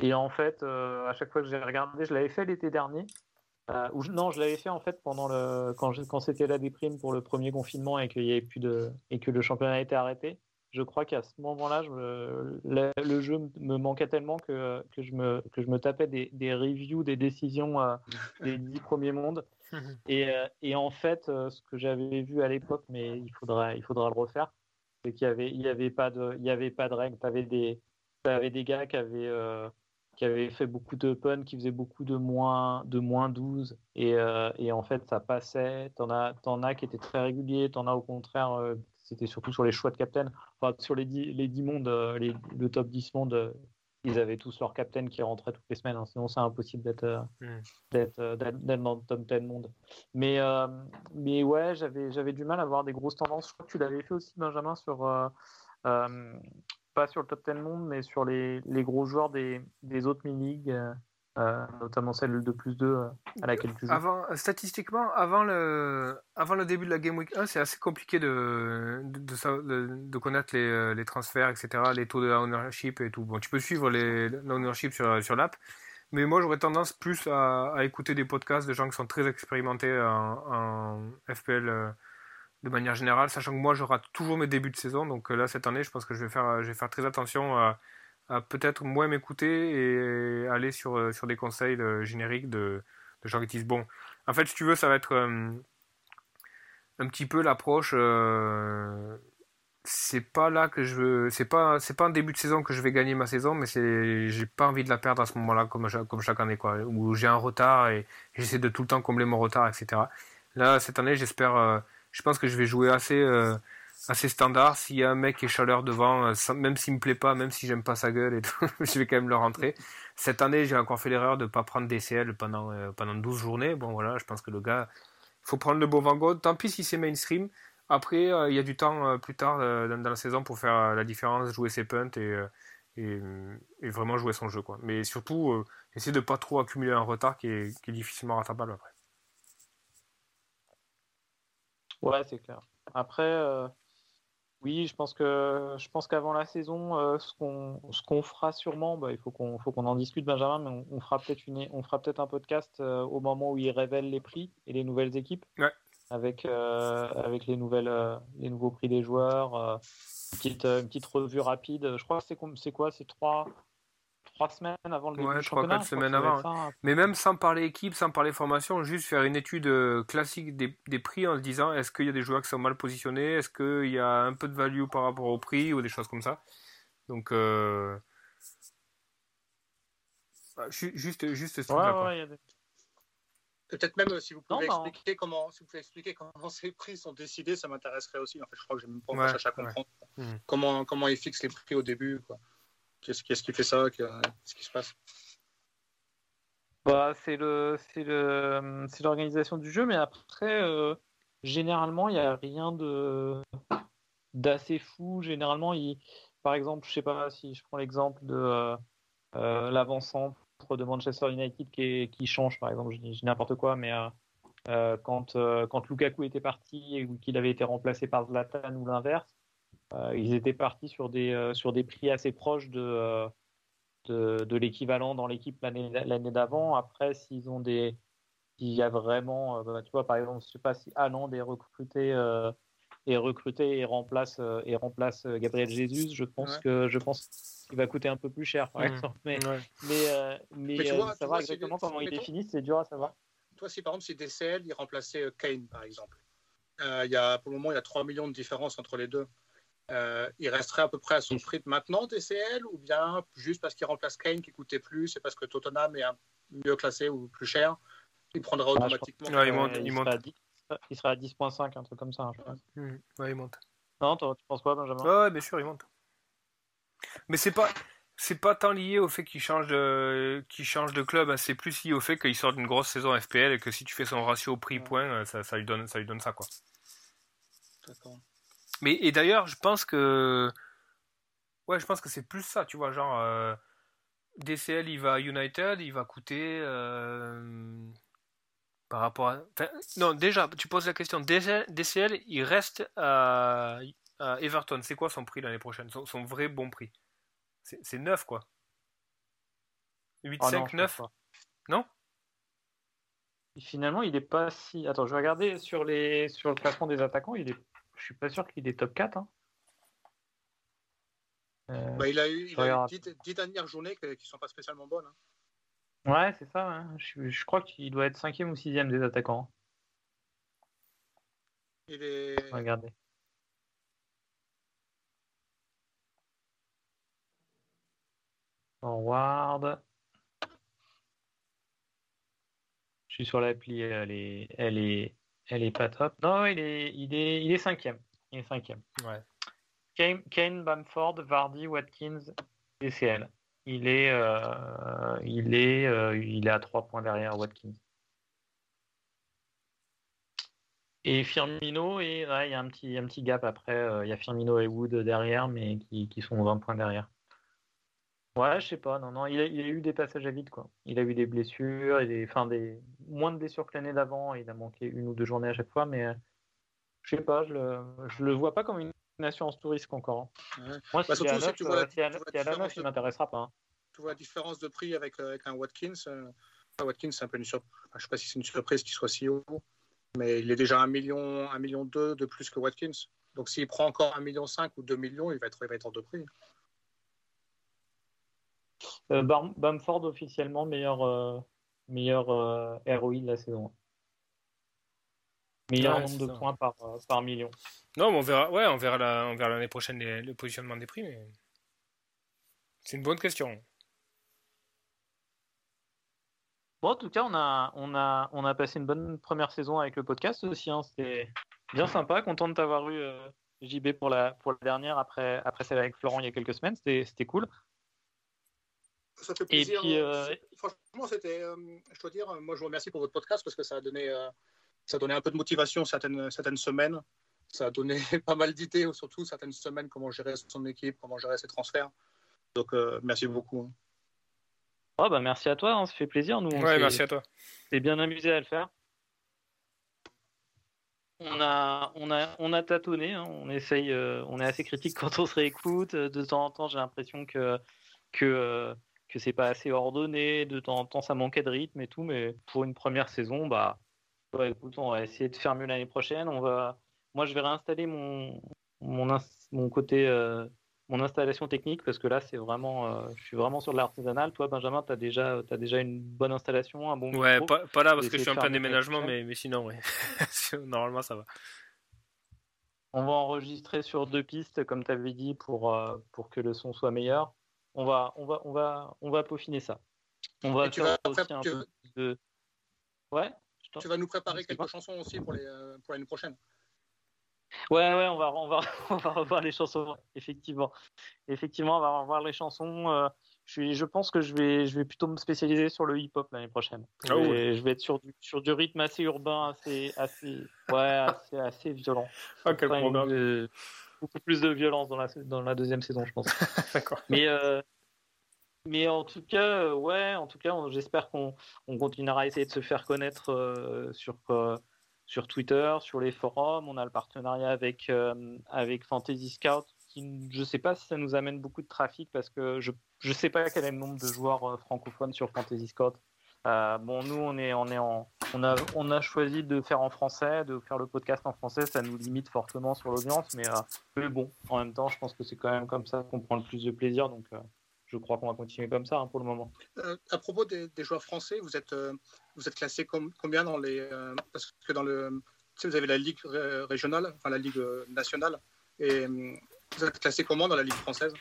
[SPEAKER 1] et en fait, euh, à chaque fois que j'ai regardé, je l'avais fait l'été dernier. Ou non, je l'avais fait en fait pendant le quand, quand c'était la déprime pour le premier confinement et qu'il y avait plus de et que le championnat a été arrêté. Je crois qu'à ce moment-là, le, jeu me manquait tellement que, que, je, me, que je me tapais des, des reviews des décisions euh, [LAUGHS] des dix premiers mondes. [LAUGHS] Et, euh, et en fait, euh, ce que j'avais vu à l'époque, mais il faudra, il faudra le refaire, c'est qu'il n'y avait, il y avait, pas de, il y avait pas de règles. Tu avais des, avais des gars qui avaient, qui avaient fait beaucoup de puns, qui faisaient beaucoup de moins, de moins 12. Et, et en fait, ça passait. Tu en, en, as qui étaient très réguliers, tu en as au contraire c'était surtout sur les choix de captain. Enfin, sur les 10, les 10 mondes, euh, les, le top 10 mondes, euh, ils avaient tous leur captain qui rentrait toutes les semaines. Hein. sinon, c'est impossible d'être euh, d'être dans le top 10 monde. Mais, mais ouais, j'avais, du mal à voir des grosses tendances. Je crois que tu l'avais fait aussi, Benjamin, sur. pas sur le top 10 monde, mais sur les, les gros joueurs des, des autres mini-ligues. Euh, notamment celle de plus 2 euh, à laquelle tu joues.
[SPEAKER 2] Avant, statistiquement, avant le, début de la Game Week 1, c'est assez compliqué de, connaître les, euh, transferts, etc., les taux de ownership et tout. Bon, tu peux suivre l'ownership sur, sur l'app, mais moi j'aurais tendance plus à, écouter des podcasts de gens qui sont très expérimentés en, en FPL de manière générale, sachant que moi je rate toujours mes débuts de saison, donc là cette année je pense que je vais faire, je vais faire très attention à peut-être moins m'écouter et aller sur, euh, sur des conseils de, génériques de, de, gens qui disent bon, en fait, si tu veux, ça va être euh, un petit peu l'approche. Euh, c'est pas là que je veux. C'est pas, c'est pas un début de saison que je vais gagner ma saison, mais c'est, j'ai pas envie de la perdre à ce moment-là, comme, comme chaque année, quoi. Où j'ai un retard et j'essaie de tout le temps combler mon retard, etc. Là, cette année, j'espère. je pense que je vais jouer assez assez standard. S'il y a un mec qui est chaleur devant, euh, même s'il me plaît pas, même si j'aime pas sa gueule et tout, [LAUGHS] je vais quand même le rentrer. Cette année, j'ai encore fait l'erreur de pas prendre DCL pendant, euh, pendant 12 journées. Bon, voilà, je pense que le gars, il faut prendre le bon Van Tant pis si c'est mainstream. Après, euh, il y a du temps plus tard dans, la saison pour faire la différence, jouer ses punts et, et, vraiment jouer son jeu. Mais surtout, essayer de pas trop accumuler un retard qui est, qui est difficilement rattrapable après.
[SPEAKER 1] Ouais, c'est clair. Après, oui, je pense que je pense qu'avant la saison, euh, ce qu'on ce qu'on fera sûrement, bah, il faut qu'on faut qu'on en discute, Benjamin, mais on, fera peut-être une on fera peut-être un podcast euh, au moment où ils révèlent les prix et les nouvelles équipes, avec euh, avec les nouvelles les nouveaux prix des joueurs, une petite une petite revue rapide. Je crois que c'est c'est quoi, c'est trois trois semaines avant le début
[SPEAKER 2] ouais, du championnat. semaines avant. Mais même sans parler équipe, sans parler formation, juste faire une étude euh, classique des, des prix en se disant est-ce qu'il y a des joueurs qui sont mal positionnés, est-ce qu'il y a un peu de value par rapport au prix ou des choses comme ça? Donc euh... Bah, juste juste ce ouais,
[SPEAKER 3] ouais, Peut-être même euh, si vous pouvez expliquer comment, si vous pouvez expliquer comment [LAUGHS] ces prix sont décidés, ça m'intéresserait aussi. En fait, je crois que j'ai même pas ouais, cherché à comprendre hmm. comment comment ils fixent les prix au début. Quoi. Qu'est-ce qui fait ça? Qu'est-ce qui se passe?
[SPEAKER 1] Bah, c'est le, l'organisation du jeu, mais après, euh, généralement, il n'y a rien d'assez fou. Généralement, par exemple, je sais pas si je prends l'exemple de euh, euh l'avant-centre de Manchester United qui, change, par exemple, je dis, n'importe quoi, mais euh, quand, quand Lukaku était parti et qu'il avait été remplacé par Zlatan ou l'inverse, euh, ils étaient partis sur des, euh, sur des prix assez proches de, euh, de, de l'équivalent dans l'équipe l'année, d'avant. Après, s'ils ont des. S'il y a vraiment. Bah, tu vois, par exemple, je ne sais pas si Haaland est recruté. est recruté et remplace et remplace Gabriel Jesus, je pense que je pense qu'il va coûter un peu plus cher par mmh. exemple. Mais mais, mais, savoir exactement comment il définit, c'est dur à savoir.
[SPEAKER 3] Toi, si par exemple si DCL il remplaçait Kane par exemple, il y a pour le moment il y a 3 millions de différence entre les deux. Euh, il resterait à peu près à son prix de maintenant DCL ou bien juste parce qu'il remplace Kane qui coûtait plus c'est parce que Tottenham est mieux classé ou plus cher il prendra automatiquement
[SPEAKER 2] il, monte, il, monte.
[SPEAKER 1] il, sera à 10.5 un truc comme ça hein, je pense.
[SPEAKER 2] Mmh. ouais, il monte
[SPEAKER 1] non tu penses quoi Benjamin?
[SPEAKER 2] Ouais bien sûr il monte mais c'est pas c'est pas tant lié au fait qu'il change de qu'il change de club hein. c'est plus lié au fait qu'il sort d'une grosse saison FPL et que si tu fais son ratio prix point ça, ça lui donne ça lui donne ça quoi d'accord mais et d'ailleurs, je pense que ouais, je pense que c'est plus ça, tu vois, genre euh, DCL il va à United, il va coûter euh, par rapport à non, déjà, tu poses la question DCL, il reste à, Everton, c'est quoi son prix l'année prochaine, son, vrai bon prix? C'est 9 quoi. 8 5 9 Non?
[SPEAKER 1] Finalement, il est pas si Attends, je vais regarder sur les sur le classement des attaquants, il est je suis pas sûr qu'il est top 4. Hein.
[SPEAKER 3] Euh, bah, il a eu, il a 10, dernières journées qui ne sont pas spécialement bonnes.
[SPEAKER 1] Hein. Ouais, c'est ça. Je, crois qu'il doit être cinquième ou sixième des attaquants.
[SPEAKER 3] Il est...
[SPEAKER 1] Regardez. Forward. Je suis sur l'appli, elle est, elle est, elle est pas top. Non, il est, il est, il est cinquième. Il est cinquième.
[SPEAKER 2] Ouais.
[SPEAKER 1] Kane, Bamford, Vardy, Watkins, DCL. Il est, euh, il est, euh, il est à trois points derrière Watkins. Et Firmino, et il y a un petit, un petit gap après. Euh, il y a Firmino et Wood derrière, mais qui, qui sont 20 points derrière. Ouais, je sais pas, non, non, il a, il a, eu des passages à vide, quoi. Il a eu des blessures, et des, enfin, des, moins de blessures que l'année d'avant, il a manqué une ou deux journées à chaque fois, mais je sais pas, je le, je le vois pas comme une assurance touriste encore. Hein. Moi, si bah, tu vois, si à, la il m'intéressera pas. Hein.
[SPEAKER 3] Tu vois la différence de prix avec, euh, avec un Watkins. Euh, Watkins, c'est un peu une surprise. je sais pas si c'est une surprise qu'il soit si haut, mais il est déjà un million, un million deux de plus que Watkins. Donc s'il prend encore un million cinq ou deux millions, il va être, il va être hors de prix.
[SPEAKER 1] Euh, Bamford officiellement meilleur, euh, meilleur euh, ROI de la saison. Meilleur nombre de points par, par million.
[SPEAKER 2] Non, mais on verra, ouais, on verra l'année prochaine le positionnement des prix, mais c'est une bonne question.
[SPEAKER 1] Bon, en tout cas, on a, on a, on a passé une bonne première saison avec le podcast aussi. Hein. C'était bien sympa. Content de t'avoir eu, JB, pour la, pour la dernière après, après celle avec Florent il y a quelques semaines. C'était cool.
[SPEAKER 3] Ça fait plaisir. Euh, franchement, c'était, euh, je dois dire, moi je vous remercie pour votre podcast parce que ça a donné, euh, ça a donné un peu de motivation certaines, certaines semaines. Ça a donné [LAUGHS] pas mal d'idées, surtout certaines semaines, comment gérer son équipe, comment gérer ses transferts. Donc, merci beaucoup.
[SPEAKER 1] Oh, bah, merci à toi, hein, ça fait plaisir. Nous,
[SPEAKER 2] ouais, merci à toi.
[SPEAKER 1] C'est bien amusé à le faire. On a, on a, on a tâtonné, hein. on essaye, on est assez critique quand on se réécoute. De temps en temps, j'ai l'impression que, que que c'est pas assez ordonné, de temps en temps ça manquait de rythme et tout, mais pour une première saison, bah, écoute, on va essayer de faire mieux l'année prochaine. On va, moi, je vais réinstaller mon, mon, mon côté, euh, mon installation technique parce que là, c'est vraiment, euh, je suis vraiment sur de l'artisanal. Toi, Benjamin, tu as déjà, as déjà une bonne installation, un bon.
[SPEAKER 2] Ouais, pas, pas, là parce que je suis en plein déménagement, mais, mais sinon, ouais. [LAUGHS] Normalement, ça va.
[SPEAKER 1] On va enregistrer sur deux pistes, comme tu avais dit, pour, euh, pour que le son soit meilleur on va, on va, on va, on va peaufiner ça. On va
[SPEAKER 3] tu vas, aussi un peu de. Ouais. Tu vas nous préparer quelques chansons aussi pour euh, pour l'année prochaine.
[SPEAKER 1] Ouais, ouais, on va, on va, [LAUGHS] on va revoir les chansons. Effectivement, effectivement, on va revoir les chansons. Euh, je, je pense que je vais, je vais plutôt me spécialiser sur le hip-hop l'année prochaine. Je, ah vais, je vais être sur du, sur du rythme assez urbain, assez, assez, ouais, assez, assez violent.
[SPEAKER 2] Ah, quel programme
[SPEAKER 1] beaucoup plus de violence dans la, dans la deuxième saison, je pense. [LAUGHS] mais, euh, mais en tout cas, euh, ouais, en tout cas, j'espère qu'on on continuera à essayer de se faire connaître euh, sur, sur Twitter, sur les forums. On a le partenariat avec, avec Fantasy Scout. Qui, je ne sais pas si ça nous amène beaucoup de trafic parce que je ne sais pas quel est le nombre de joueurs francophones sur Fantasy Scout. Euh, bon, nous, on est, on est en, on a, on a choisi de faire en français, de faire le podcast en français. Ça nous limite fortement sur l'audience, mais, euh, bon, en même temps, je pense que c'est quand même comme ça qu'on prend le plus de plaisir. Donc, euh, je crois qu'on va continuer comme ça hein, pour le moment.
[SPEAKER 3] à propos des, joueurs français, vous êtes, vous êtes classé combien dans les, parce que dans le, vous avez la ligue régionale, enfin la ligue nationale, et vous êtes classé comment dans la ligue française?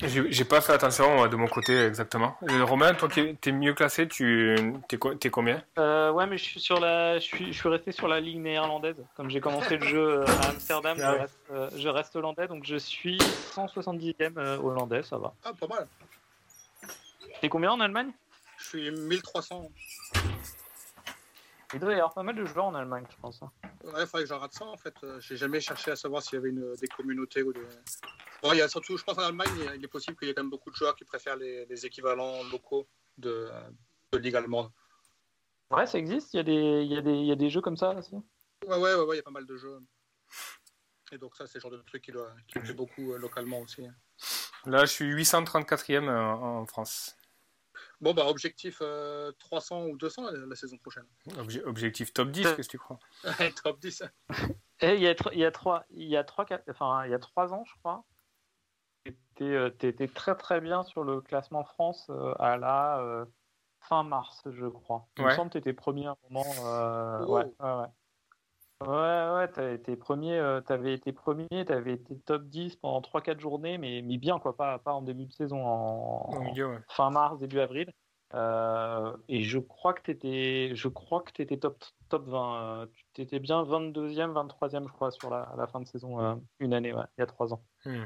[SPEAKER 2] J'ai pas fait attention de mon côté exactement. Euh, Romain, toi qui es mieux classé, tu es, combien?
[SPEAKER 1] Euh, Ouais, mais je suis sur la, je suis, je suis resté sur la ligue néerlandaise. Comme j'ai commencé le jeu euh, à Amsterdam, [LAUGHS] je, ah reste, je, reste, hollandais, donc je suis 170e hollandais, ça va.
[SPEAKER 3] Ah, pas mal.
[SPEAKER 1] T'es combien en Allemagne?
[SPEAKER 3] Je suis 1300.
[SPEAKER 1] Il doit y avoir pas mal de joueurs en Allemagne, je pense. Hein.
[SPEAKER 3] Ouais, il faudrait que j'en rate ça en fait. J'ai jamais cherché à savoir s'il y avait une, des communautés ou des. Bon, il y a surtout, je pense en Allemagne, il est possible qu'il y ait quand même beaucoup de joueurs qui préfèrent les, équivalents locaux de, de Ligue allemande.
[SPEAKER 1] Ouais, ça existe. Il y, a des, il, y a des, il y a des jeux comme ça aussi.
[SPEAKER 3] Ouais, ouais, ouais, il y a pas mal de jeux. Et donc, ça, c'est le genre de truc qui, doit, qui beaucoup euh, localement aussi.
[SPEAKER 2] Là, je suis 834e euh, en, France.
[SPEAKER 3] Bon, bah, objectif 300 euh, ou 200 la, saison prochaine.
[SPEAKER 2] objectif top 10, qu'est-ce que tu crois? [LAUGHS]
[SPEAKER 3] Top 10. [LAUGHS]
[SPEAKER 1] Et il y a, il y a trois, il y a trois, enfin, il y a trois ans, je crois, étais, très très bien sur le classement France à la fin mars, je crois. Il me semble que tu étais premier à un moment. Oh. Ouais, ouais, ouais. Ouais, t'avais été premier, t'avais été premier, t'avais été top 10 pendant 3-4 journées, mais, mais bien quoi, pas, pas en début de saison, en, fin mars, début avril. Euh, et je crois que tu étais, je crois que étais top, top 20. Euh, tu étais bien 22e, 23e, je crois, sur la, la fin de saison, euh, une année, ouais, il y a 3 ans.
[SPEAKER 3] Hmm.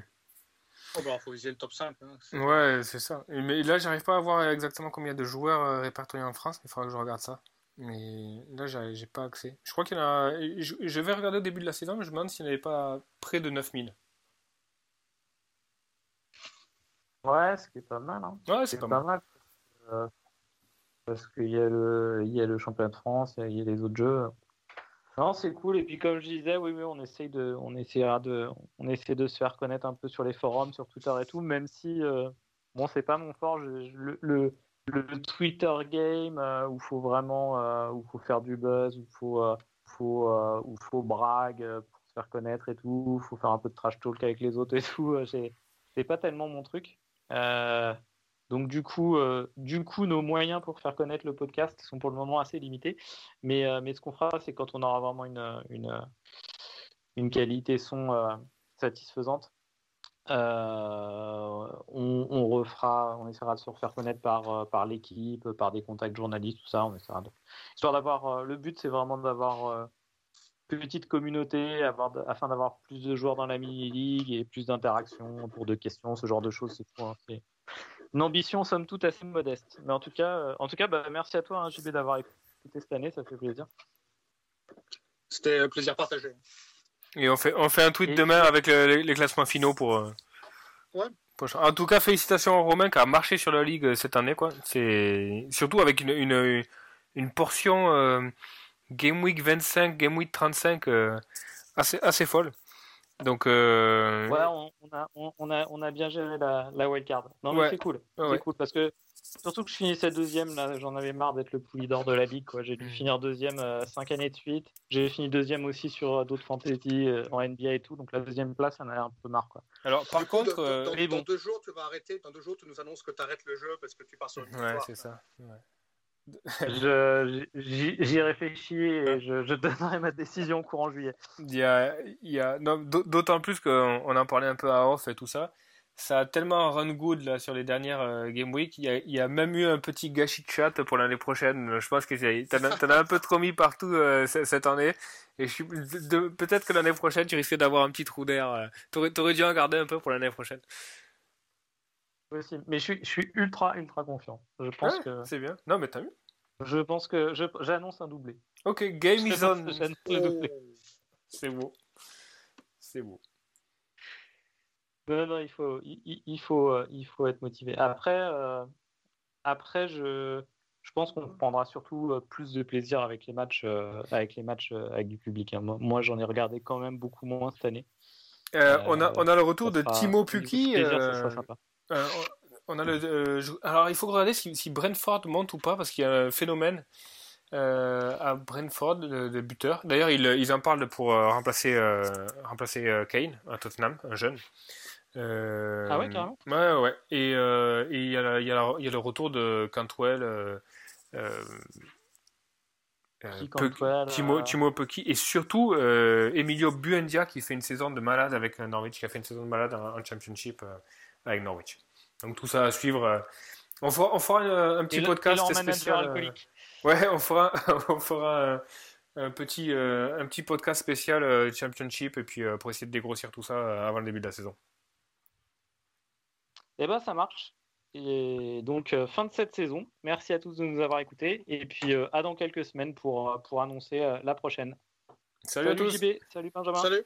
[SPEAKER 3] Oh bah, faut viser le top 5. Hein,
[SPEAKER 2] ouais, c'est ça. Mais là, j'arrive pas à voir exactement combien de joueurs répertoriés en France. Il faudra que je regarde ça. Mais là, j'ai pas accès. Je crois qu'il y en a. Je, vais regarder au début de la saison, mais je me demande s'il n'y avait pas près de 9000.
[SPEAKER 1] Ouais, ce qui est pas mal. Hein.
[SPEAKER 2] Ouais, c'est pas, mal.
[SPEAKER 1] Euh, parce qu'il y, a le, il y a le championnat de France, il y, a, les autres jeux. Non, c'est cool. Et puis, comme je disais, oui, oui, on essaye de, on essaiera de, on essaie de se faire connaître un peu sur les forums, sur Twitter et tout, même si, euh, bon, c'est pas mon fort. le, le, Twitter game euh, où faut vraiment, où faut faire du buzz, où faut, faut, où faut brag pour se faire connaître et tout, faut faire un peu de trash talk avec les autres et tout. c'est pas tellement mon truc. Euh, donc du coup, euh, du coup, nos moyens pour faire connaître le podcast sont pour le moment assez limités. Mais, euh, mais ce qu'on fera, c'est quand on aura vraiment une, une, une qualité son euh, on, refera, on essaiera de se refaire connaître par, par l'équipe, par des contacts journalistes, tout ça. On essaiera. Histoire d'avoir, le but, c'est vraiment d'avoir une petite communauté, afin d'avoir plus de joueurs dans la mini-league et plus d'interactions pour de questions, ce genre de choses. C'est une ambition somme toute assez modeste. Mais en tout cas, euh, en tout cas bah, merci à toi, hein, JB, d'avoir écouté cette année, ça fait plaisir.
[SPEAKER 3] C'était un plaisir partagé.
[SPEAKER 2] Et on fait, on fait un tweet demain avec les, classements finaux pour. Euh,
[SPEAKER 3] ouais.
[SPEAKER 2] En tout cas, félicitations à Romain qui a marché sur la ligue cette année, quoi. C'est surtout avec une, une, une portion euh, Game Week 25, Game Week 35 assez, assez folle. Donc, euh...
[SPEAKER 1] ouais, on, a, on, a, on a bien géré la, la wildcard. Non, mais c'est cool. C'est cool parce que surtout que je finissais deuxième, là, j'en avais marre d'être le pouli d'or de la ligue. Quoi. J'ai dû mm. finir deuxième euh, cinq années de suite. J'ai fini deuxième aussi sur euh, d'autres fantasy euh, en NBA et tout. Donc la deuxième place, ça en avait un peu marre. Quoi.
[SPEAKER 2] Alors, par contre,
[SPEAKER 3] dans, deux jours, tu vas arrêter. Dans deux jours, tu nous annonces que tu arrêtes le jeu parce que tu pars sur
[SPEAKER 2] le Ouais, c'est ça. Ouais.
[SPEAKER 1] J'y réfléchis et je, je, donnerai ma décision au courant juillet.
[SPEAKER 2] Il y a, il y a, d'autant plus qu'on en parlait un peu à off et tout ça. Ça a tellement run good là sur les dernières euh, Game Week. Il y, a, il y, a, même eu un petit gâchis de chat pour l'année prochaine. Je pense que t'en as, as un peu trop mis partout euh, cette année. Et je suis peut-être que l'année prochaine tu risques d'avoir un petit trou d'air. Euh. T'aurais, aurais dû en garder un peu pour l'année prochaine.
[SPEAKER 1] Mais je suis, je suis ultra, ultra confiant. Je pense que.
[SPEAKER 2] C'est bien. Non, mais t'as vu
[SPEAKER 1] Je pense que j'annonce un doublé.
[SPEAKER 2] Ok, game is on. C'est beau. C'est beau.
[SPEAKER 1] Non, non, il faut, il, il faut, euh, il faut être motivé. Après, euh, après je, je pense qu'on prendra surtout euh, plus de plaisir avec les matchs, avec les matchs avec du public. Hein. Moi, j'en ai regardé quand même beaucoup moins cette année.
[SPEAKER 2] on, a, on a le retour de Timo Puki. On a le, alors il faut regarder si, si, Brentford monte ou pas parce qu'il y a un phénomène euh, à Brentford de, buteur. D'ailleurs ils, en parlent pour remplacer remplacer Kane à Tottenham, un jeune.
[SPEAKER 1] Ah ouais carrément.
[SPEAKER 2] Ouais ouais. Et il y, a, y, a y a le retour de Cantwell. Timo, Timo et surtout Emilio Buendia qui fait une saison de malade avec Norwich, qui a fait une saison de malade en Championship avec Norwich. Donc tout ça à suivre. Euh, on fera, on fera un, petit podcast spécial. Euh, ouais, on fera, [LAUGHS] on fera un, petit, euh, un petit podcast spécial Championship et puis pour essayer de dégrossir tout ça avant le début de la saison.
[SPEAKER 1] Eh ben ça marche. Et donc fin de cette saison. Merci à tous de nous avoir écoutés et puis à dans quelques semaines pour, pour annoncer la prochaine.
[SPEAKER 2] Salut, à tous.
[SPEAKER 1] Salut Benjamin.
[SPEAKER 3] Salut.